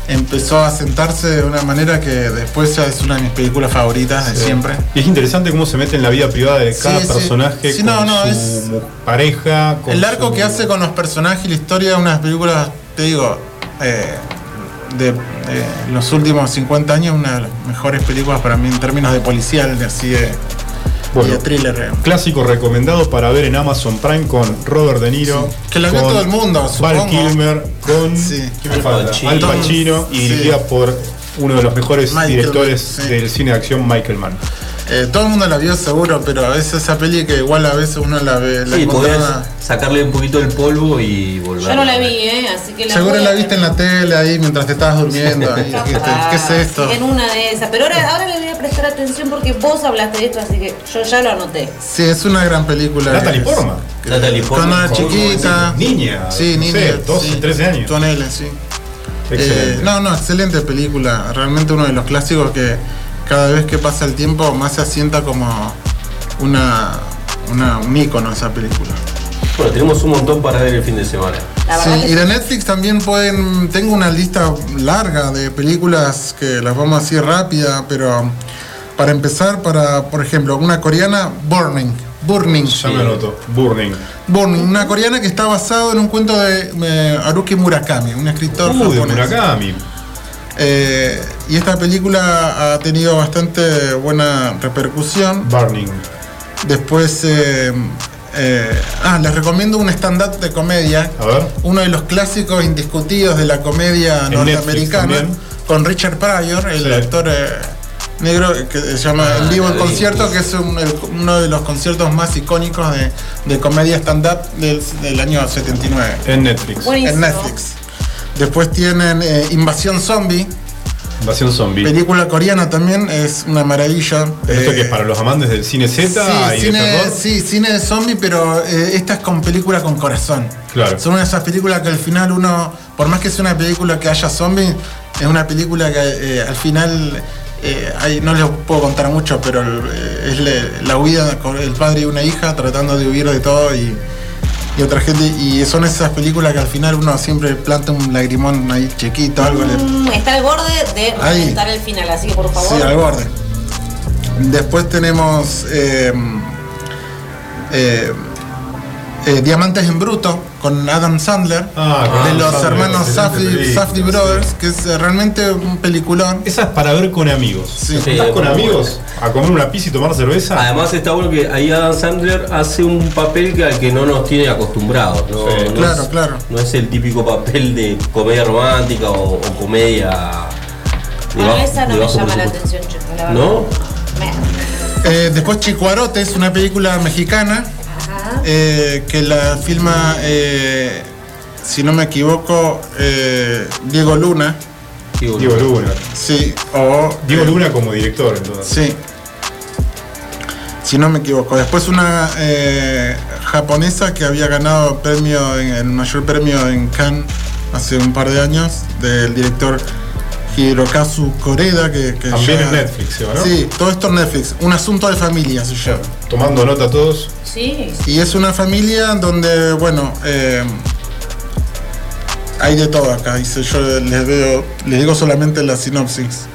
empezó a sentarse de una manera que después ya es una de mis películas favoritas de siempre. Y es interesante cómo se mete en la vida privada de cada Sí, personaje Sí, con no, no, su es- pareja. con El arco su- que hace con los personajes y la historia de unas películas, te digo, eh, de, de los últimos 50 años, una de las mejores películas para mí en términos de policial, de así de, Bueno, y de thriller. eh. Clásico recomendado para ver en Amazon Prime con Robert De Niro. Sí. Que la vio con todo el mundo, Val. Kilmer, con Sí. ¿quién me Al? Pacino. Y Sí. dirigida por uno de los mejores Michael directores Mann, sí. del cine de acción, Michael Mann. Eh, todo el mundo la vio seguro, pero a veces esa peli que igual a veces uno la ve, la Sí, encontraba- sacarle un poquito el polvo y volver. Yo no la vi, ¿eh? Así que la Seguro la viste en la tele ahí mientras te estabas durmiendo. ahí, dijiste, ¿Qué es esto? En una de esas. Pero ahora, ahora le voy a prestar atención porque vos hablaste de esto, así que yo ya lo anoté. Sí, es una gran película. Natalie Portman. Natalie Cuando Portman. era chiquita. Niña, Sí, no niña. sé, 12, sí. 13 años. Sí. Excelente. Eh, no, no, excelente película. Realmente uno de los clásicos que cada vez que pasa el tiempo más se asienta como una, una, un ícono esa película. Bueno, tenemos un montón para ver el fin de semana. Sí, y de Netflix también pueden. Tengo una lista larga de películas que las vamos a decir rápida, pero para empezar, para, por ejemplo, una coreana, Burning. Burning. Ya me anoto. Burning. Burning, una coreana que está basado en un cuento de eh, Haruki Murakami, un escritor Uh, de japonés. Murakami. Eh, y esta película ha tenido bastante buena repercusión. Burning. Después, eh, eh, ah, les recomiendo un stand-up de comedia. A ver. Uno de los clásicos indiscutidos de la comedia En norteamericana. Con Richard Pryor, el Sí. actor eh, negro que se llama Ah, En vivo el vi, concierto, que es un- el- uno de los conciertos más icónicos de, de comedia stand-up del, del año 79 En Netflix. Buenísimo. en Netflix. Después tienen eh, Invasión Zombie, Invasión Zombie. película coreana también, es una maravilla. Esto Eh, que es para los amantes del cine Z Sí, y de cine, terror. sí, cine de zombie, pero eh, esta es con película con corazón. Claro. Son una de esas películas que al final uno, por más que sea una película que haya zombie, es una película que eh, al final, hay- no les puedo contar mucho, pero es la huida con el padre y una hija tratando de huir de todo y, y otra gente. Y son esas películas que al final uno siempre planta un lagrimón ahí chiquito, algo le, Mm, está al borde de reventar el final, así que por favor. Sí, al borde. Después tenemos eh, eh, eh, Diamantes en Bruto con Adam Sandler. Ah, de Adam los Sandler, hermanos Safdie, película, Safdie sí. Brothers, que es eh, realmente un peliculón. Esa es para ver con amigos. Sí. ¿Estás con amigos a comer una pizza y tomar cerveza? Además está bueno que ahí Adam Sandler hace un papel que al que no nos tiene acostumbrados. ¿no? Sí. No Claro, es, claro. No es el típico papel de comedia romántica o, o comedia. de Bueno, bajo- esa no me llama la atención, chico, la. ¿No? Eh, después Chicuarote es una película mexicana. Eh, que la filma, eh, si no me equivoco, eh, Diego Luna. Diego Luna. Sí, o Diego eh, Luna como director, entonces. Sí. Si no me equivoco. Después una eh, japonesa que había ganado premio en- el mayor premio en Cannes hace un par de años, del director Hirokazu Koreda, que, que También ya- en Netflix, ¿sí, o no? Sí, todo esto en Netflix. Un asunto de familia se llama. Tomando nota todos. Sí, Y es una familia donde, bueno, eh, hay de todo acá. Dice, yo les veo, les digo solamente la sinopsis.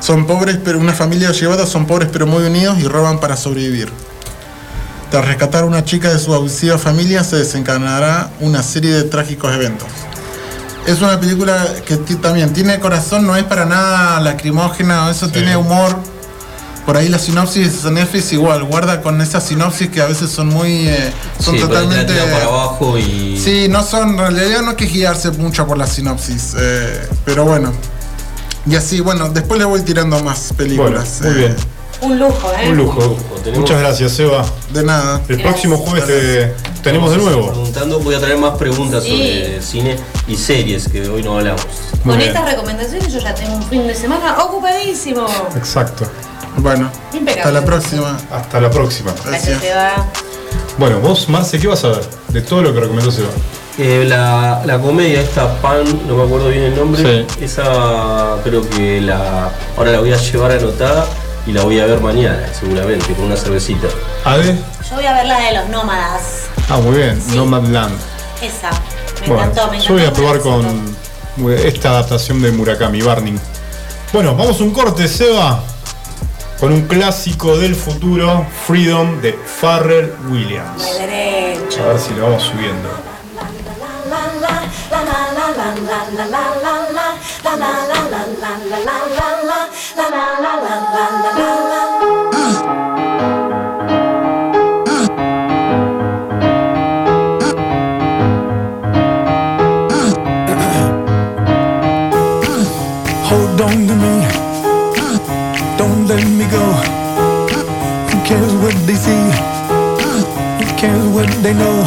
Son pobres, pero una familia llevada, son pobres pero muy unidos y roban para sobrevivir. Tras rescatar a una chica de su abusiva familia, se desencadenará una serie de trágicos eventos. Es una película que también tiene corazón, no es para nada lacrimógena, eso tiene humor. Por ahí la sinopsis de Netflix igual, guarda con esas sinopsis que a veces son muy... eh, son Sí, totalmente... para abajo y. Sí, no son, en realidad no hay que guiarse mucho por la sinopsis, eh, pero bueno. Y así, bueno, después le voy tirando más películas. Bueno, muy eh, bien. Un lujo, ¿eh? Un lujo. Tenemos- Muchas gracias, Eva. De nada. El próximo jueves te tenemos de nuevo. Preguntando, voy a traer más preguntas Sí. sobre cine y series que hoy no hablamos. Muy Con bien. estas recomendaciones yo ya tengo un fin de semana ocupadísimo. Exacto. Bueno, Impecable. hasta la próxima. Hasta la próxima. Gracias. Bueno, vos, Marce, ¿qué vas a ver? De todo lo que recomendó Seba. Eh, la, la comedia esta Pan, no me acuerdo bien el nombre, esa creo que la ahora la voy a llevar anotada y la voy a ver mañana, seguramente, con una cervecita. ¿Ade? Yo voy a ver la de los nómadas. Ah, muy bien. Nomadland. Esa. Me Bueno, encantó, me encantó. yo voy a probar con esta adaptación de Murakami Barney. Bueno, vamos a un corte, Seba, con un clásico del futuro, Freedom de Farrell Williams. A ver si lo vamos subiendo. They know?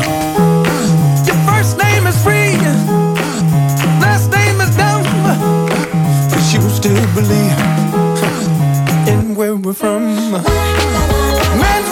Your first name is free. Last name is dumb. But you still believe in where we're from. Man's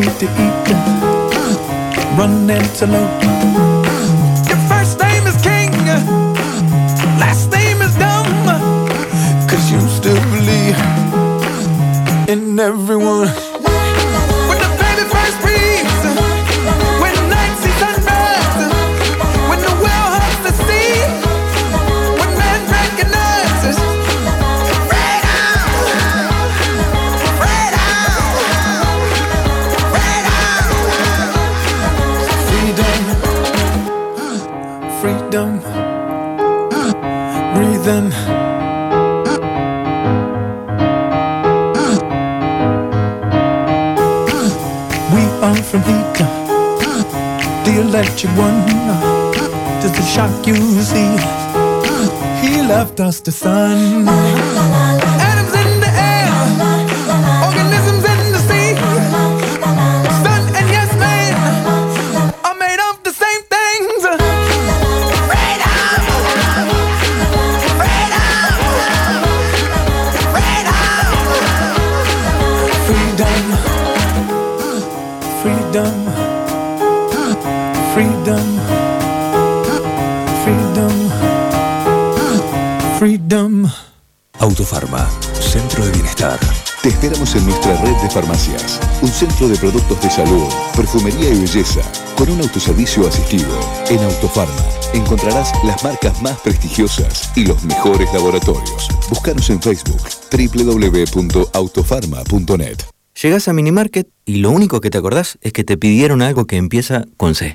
need to eat, run antelope. He left freedom. Autofarma, Centro de Bienestar. Te esperamos en nuestra red de farmacias. Un centro de productos de salud, perfumería y belleza, con un autoservicio asistido. En Autofarma encontrarás las marcas más prestigiosas y los mejores laboratorios. Búscanos en Facebook www.autofarma.net. Llegás a Minimarket y lo único que te acordás es que te pidieron algo que empieza con C.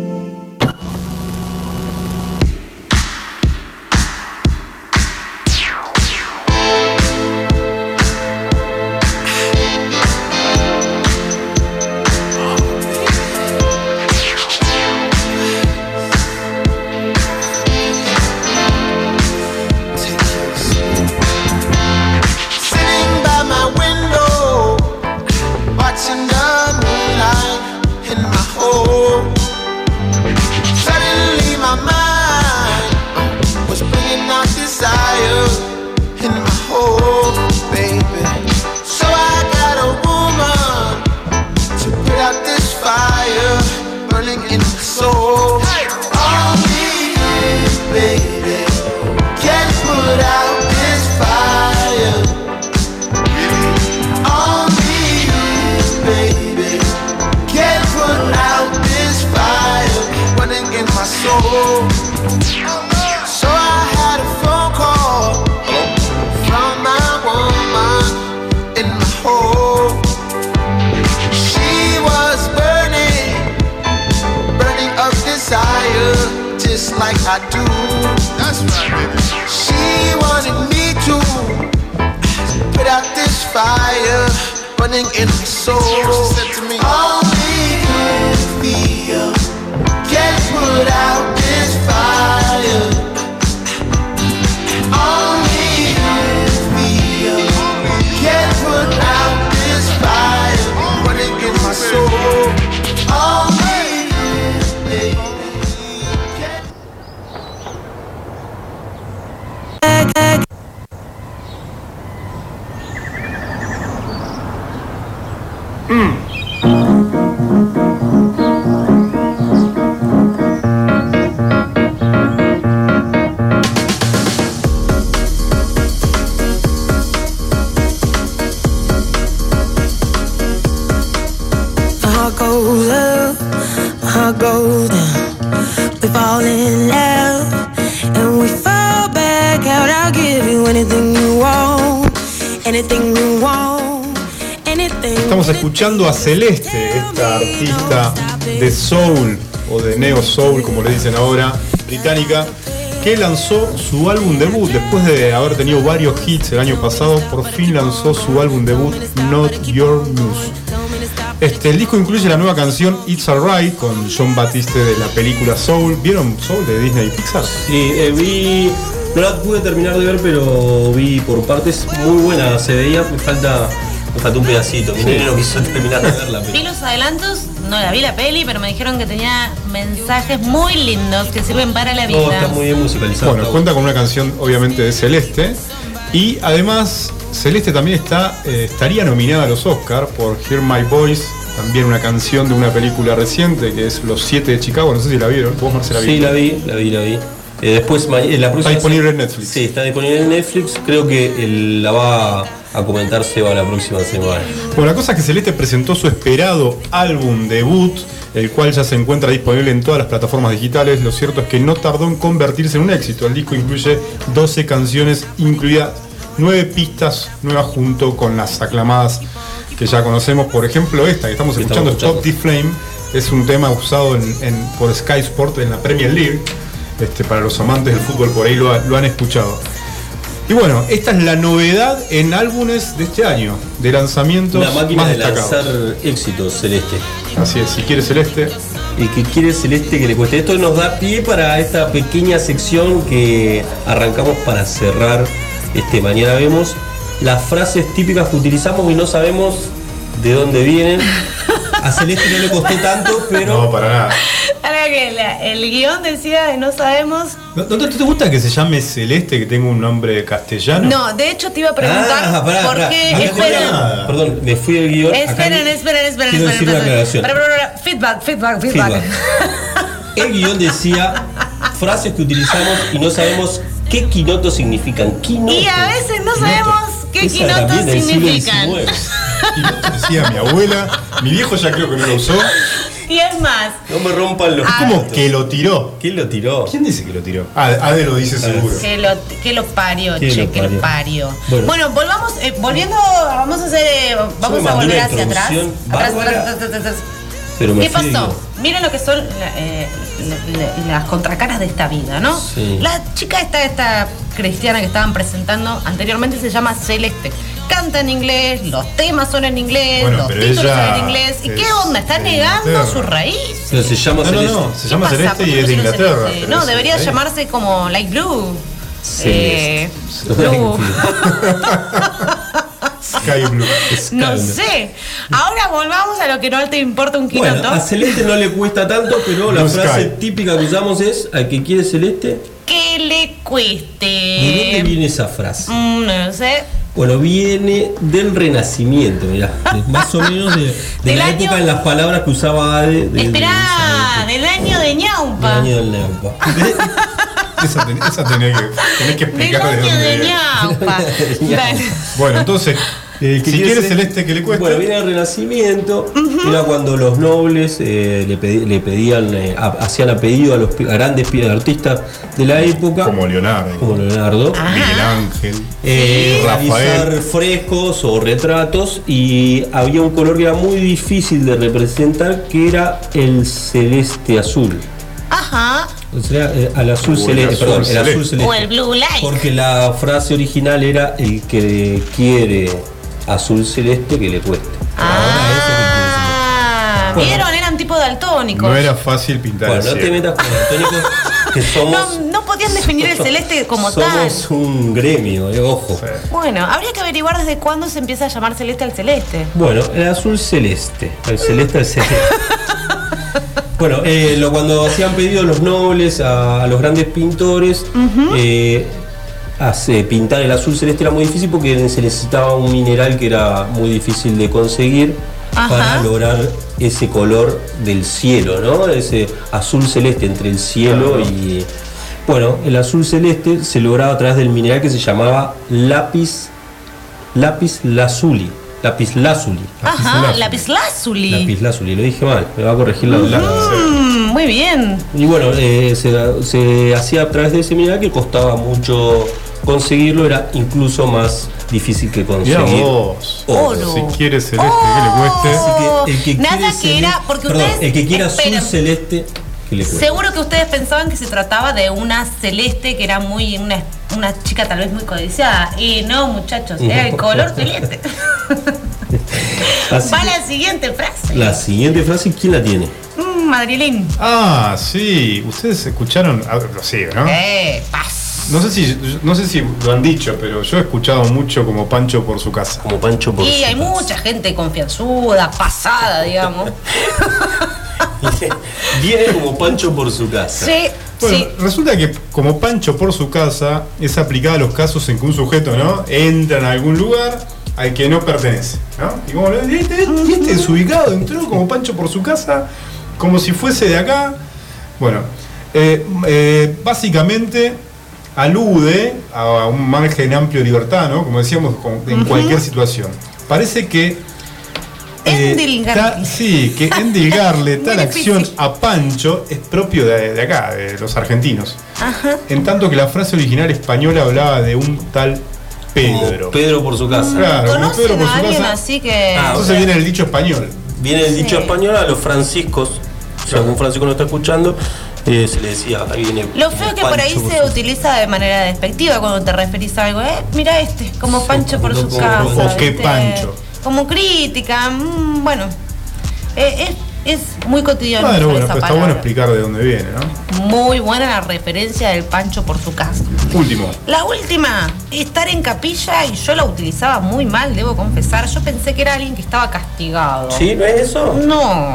Soul. So I had a phone call from my woman in my home. She was burning, burning of desire, just like I do. That's right, baby. She wanted me to put out this fire burning in my soul. She said to me, Only escuchando a Celeste, esta artista de soul o de neo soul, como le dicen ahora, británica, que lanzó su álbum debut después de haber tenido varios hits el año pasado. Por fin lanzó su álbum debut Not Your Muse. Este, el disco incluye la nueva canción It's Alright con John Batiste de la película Soul. ¿Vieron Soul de Disney y Pixar? Sí, eh, vi. No la pude terminar de ver, pero vi por partes muy buena. Se veía, me falta, me falta un pedacito. Mi Sí. nene no quiso terminar de verla. pero- Vi los adelantos, no la vi la peli, pero me dijeron que tenía mensajes muy lindos que sirven para la vida. No, está muy bien musicalizado. Bueno, cuenta con una canción obviamente de Celeste. Y además, Celeste también está, eh, estaría nominada a los Oscars por Hear My Voice, también una canción de una película reciente que es Los Siete de Chicago. No sé si la vieron. ¿Vos, Marcela, Sí, la vi, la vi, la vi. Eh, después, eh, la próxima Está disponible en Netflix. Sí, está disponible en Netflix. Creo que el- la va a comentar Seba la próxima semana. Bueno, la cosa es que Celeste presentó su esperado álbum debut, el cual ya se encuentra disponible en todas las plataformas digitales. Lo cierto es que no tardó en convertirse en un éxito. El disco incluye 12 canciones, incluidas 9 pistas nuevas junto con las aclamadas que ya conocemos. Por ejemplo, esta que estamos escuchando, Stop the Flame, es un tema usado en- en- por Sky Sport en la Premier League. Este, para los amantes del fútbol por ahí lo, lo han escuchado. Y bueno, esta es la novedad en álbumes de este año, de lanzamientos Una máquina más de destacados. lanzar éxitos, Celeste. Así es, si quiere Celeste. El que quiere Celeste que le cueste. Esto nos da pie para esta pequeña sección que arrancamos para cerrar este mañana vemos las frases típicas que utilizamos y no sabemos de dónde vienen. A Celeste no le costó tanto, pero. No, para nada. Ahora que la- el guion decía de no sabemos. ¿No, no te, te gusta que se llame Celeste, que tenga un nombre castellano? No, de hecho te iba a preguntar Ah, pará, por pará. qué. Esperen. Perdón, me fui del guion. Esperen, esperen, esperen, quiero esperen. decir una esperen. pará. Feedback, feedback, feedback. Feedback. El guion decía frases que utilizamos y no sabemos qué quinoto significan. Quinoto. Y a veces no sabemos qué Esa quinotos también significan. XIX. Decía mi abuela, mi viejo ya creo que no lo usó. Y es más, No me rompan los. Es como que lo tiró. ¿Quién lo tiró? ¿Quién dice que lo tiró? Ah, Ade lo dice seguro. que lo, que lo parió, che, lo que lo parió. parió. Bueno. Bueno, volvamos, eh, volviendo, vamos a hacer, eh, vamos a volver hacia atrás, atrás, atrás, atrás. Pero me ¿Qué pasó? Miren lo que son la- eh, la- la- las contracaras de esta vida, ¿no? Sí. La chica esta, esta cristiana que estaban presentando anteriormente se llama Celeste. Canta en inglés, los temas son en inglés, Bueno, los títulos son en inglés. ¿Y qué onda? ¿Está negando Inglaterra. su raíz? Pero se llama No, Celeste. no, se llama. Celeste y ¿Por es de Inglaterra. Celeste? No, debería llamarse como Light Blue. Celeste. Eh, Blue. Sky Blue. No sé. Ahora volvamos a lo que no te importa un Bueno, quinoto. a Celeste no le cuesta tanto, pero la frase Sky. típica que usamos es: al que quiere Celeste, que le ¿de dónde cueste. viene esa frase? Mm, no lo sé. Bueno, viene del Renacimiento, mirá. de- Más o menos de, de Del la año- época en las palabras que usaba Ade. de- de- Esperá, del año de del ñaupa. año del Neupa. Esa, ten- esa tenés, que, tenés que explicar de año dónde de ñaupa. Dale. Bueno, entonces, Eh, si quiere celeste que le cueste. Bueno, viene el Renacimiento, era cuando los nobles eh, le, pedi- le pedían, eh, hacían a pedido a los a grandes artistas de la época, como Leonardo, como Leonardo, Miguel Ángel, eh, Rafael. realizar frescos o retratos y había un color que era muy difícil de representar que era el celeste azul. Ajá. O sea, eh, al azul O el celeste, azul perdón, el azul celeste. O el blue light. Porque la frase original era el que quiere azul celeste que le cueste. Ah, Bueno. ¿vieron? Eran tipo daltónicos. No era fácil pintar Bueno, el no te metas con daltónicos, que somos, No, no podían definir el celeste como tal. somos un gremio, eh, ojo. Bueno, habría que averiguar desde cuándo se empieza a llamar celeste al celeste. Bueno, el azul celeste. El celeste al celeste. bueno, eh, lo, cuando hacían pedido los nobles a, a los grandes pintores, eh, hace- pintar el azul celeste era muy difícil porque se necesitaba un mineral que era muy difícil de conseguir Ajá. para lograr ese color del cielo, ¿no? Ese azul celeste entre el cielo y. Bueno, el azul celeste se lograba a través del mineral que se llamaba lápiz lápiz lazuli. Lápiz lazuli. Ajá, lapislázuli. Lápiz lazuli, lo dije mal, me va a corregir la Mm, muy bien. Y bueno, eh, se, se hacía a través de ese mineral que costaba mucho conseguirlo, era incluso más difícil que conseguir. vos. Oro. Si quieres celeste que le cueste. Oh, El que Nada quiere que celeste- era, porque perdón, ustedes. el que quiera esperen, azul celeste, que le cueste. Seguro que ustedes pensaban que se trataba de una celeste que era muy. una, una chica tal vez muy codiciada. Y no, muchachos, era el color celeste. Así Va que la siguiente frase. la siguiente frase, ¿quién la tiene? Mm, Madrilín. Ah, sí. Ustedes escucharon, lo sigo, ¿no? Eh, paz. No sé si no sé si lo han dicho, pero yo he escuchado mucho como Pancho por su casa. Como Pancho por Y hay mucha gente confianzuda, pasada, digamos. Viene como Pancho por su casa. Sí, Bueno, sí. resulta que como Pancho por su casa es aplicada a los casos en que un sujeto ¿no? entra en algún lugar al que no pertenece. ¿no? Y como lo- y este, este desubicado entró como Pancho por su casa, como si fuese de acá. Bueno, eh, eh, básicamente alude a un margen amplio de libertad, ¿no? como decíamos, en cualquier situación. Parece que eh, Endilgarle. ta- sí, que endilgarle tal acción a Pancho es propio de, de acá, de los argentinos. Ajá. En tanto que la frase original española hablaba de un tal Pedro. Pedro por su casa. Claro, como ¿Conocen Pedro por a su alguien casa. así que.? Ah, Entonces viene el dicho español. Viene el dicho Sí. español a los franciscos. Si algún francisco no está escuchando, eh, se le decía, ahí viene. Lo feo es que por ahí se utiliza de manera despectiva cuando te referís a algo. Eh, mira este, como Pancho por su como- casa. o. Pancho. Como crítica. mm, bueno, Eh, es, es muy cotidiano. Bueno, usar bueno, esa pero está bueno explicar de dónde viene, ¿no? Muy buena la referencia del Pancho por su casa. Último. La última, estar en capilla y yo la utilizaba muy mal, debo confesar. Yo pensé que era alguien que estaba castigado. ¿Sí? ¿No es eso? No,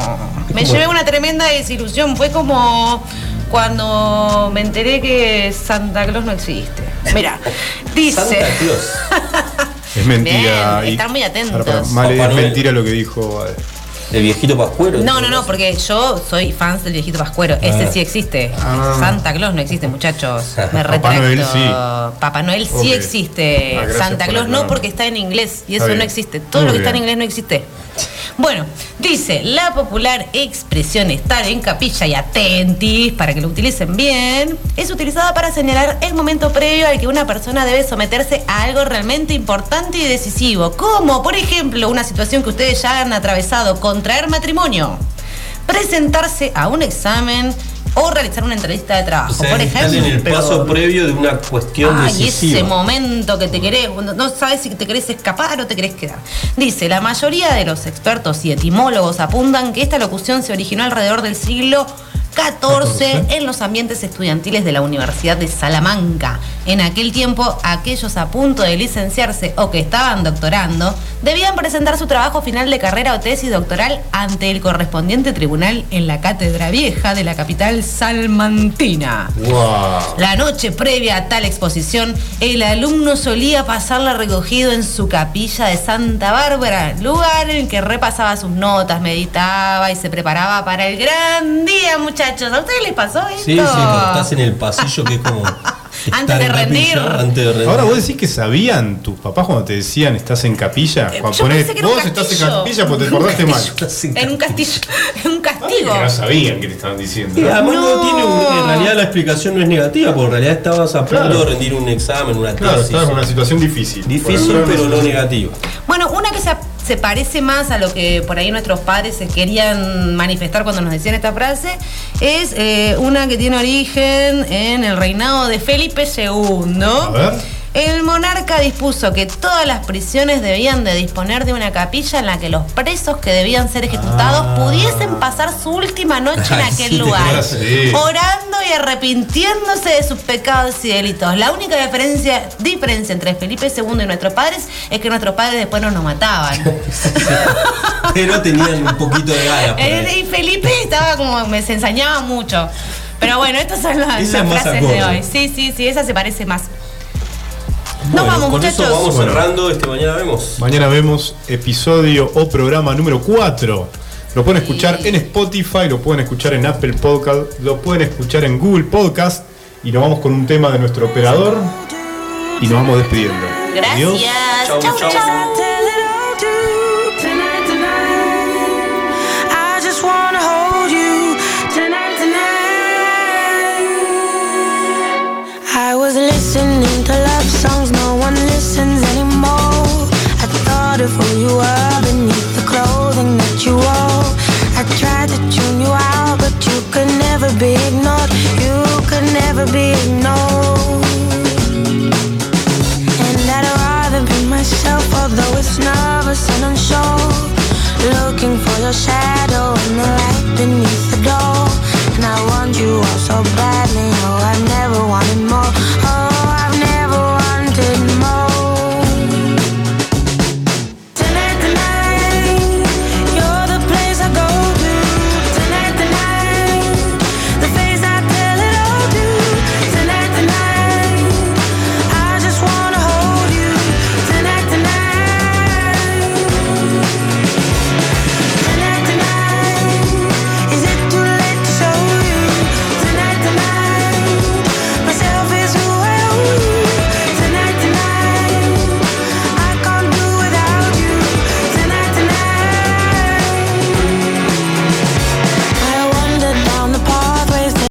me ¿Cómo? llevé una tremenda desilusión. Fue como cuando me enteré que Santa Claus no existe. Mira, dice. Santa Claus. Es mentira. Bien, y- estar muy atentos. Para, para, es mentira lo que dijo. eh, El viejito pascuero. No, no, no, porque yo soy fan del viejito Pascuero. Ese sí existe. Ah. Santa Claus no existe, muchachos. Me Papá retracto. Noel sí. Papá Noel sí existe. Ah, Santa por Claus no, porque está en inglés. Y eso no existe. Todo Muy lo que está en inglés no existe. Bueno, dice, la popular expresión estar en capilla y atentis, para que lo utilicen bien, es utilizada para señalar el momento previo al que una persona debe someterse a algo realmente importante y decisivo, como por ejemplo una situación que ustedes ya han atravesado, contraer matrimonio, presentarse a un examen o realizar una entrevista de trabajo, O sea, por están ejemplo. en el paso previo de una cuestión ese decisiva. momento que te querés, no sabes si te querés escapar o te querés quedar. Dice, la mayoría de los expertos y etimólogos apuntan que esta locución se originó alrededor del siglo 14 en los ambientes estudiantiles de la Universidad de Salamanca. En aquel tiempo, aquellos a punto de licenciarse o que estaban doctorando debían presentar su trabajo final de carrera o tesis doctoral ante el correspondiente tribunal en la Cátedra Vieja de la capital salmantina. Wow. La noche previa a tal exposición, el alumno solía pasarla recogido en su capilla de Santa Bárbara, lugar en que repasaba sus notas, meditaba y se preparaba para el gran día, muchachos. ¿A ustedes les pasó esto? Sí, sí, cuando estás en el pasillo que es como. Antes de en rendir. capilla, Antes de rendir. Ahora vos decís que sabían tus papás cuando te decían estás en capilla. Eh, Cuando ponés, pensé que era un vos estás en capilla porque te portaste mal. En un castillo, en un castigo. Que no sabían que te estaban diciendo. Y además no. No. tiene un- en realidad la explicación no es negativa, porque en realidad estabas a punto Claro. de rendir un examen, una Claro, tesis. estabas en una situación difícil. Difícil, pero no negativa. Se parece más a lo que por ahí nuestros padres se querían manifestar cuando nos decían esta frase es eh, una que tiene origen en el reinado de Felipe II. A ver. El monarca dispuso que todas las prisiones debían de disponer de una capilla en la que los presos que debían ser ejecutados Ah. pudiesen pasar su última noche en aquel sí, lugar, orando y arrepintiéndose de sus pecados y delitos. La única diferencia, diferencia entre Felipe II y nuestros padres es que nuestros padres después no nos mataban. Pero tenían un poquito de ganas. Eh, y Felipe estaba como, me se ensañaba mucho. Pero bueno, estas son las, las frases de hoy. Sí, sí, sí, esa se parece más. Bueno, Nos vamos, con muchachos. eso vamos Bueno. cerrando. Este mañana vemos. Mañana vemos episodio o programa número 4. Lo pueden escuchar en Spotify, lo pueden escuchar en Apple Podcast, lo pueden escuchar en Google Podcast. Y nos vamos con un tema de nuestro operador. Y nos vamos despidiendo. Adiós. Gracias. Chau, Chau, chau. chau. Listening to love songs, you were beneath the clothing that you wore. I tried to tune you out, but you could never be ignored. You could never be ignored. And I'd rather be myself, although it's nervous and unsure. Looking for your shadow in the light beneath the door. And I want you all so badly, oh, I never wanted more.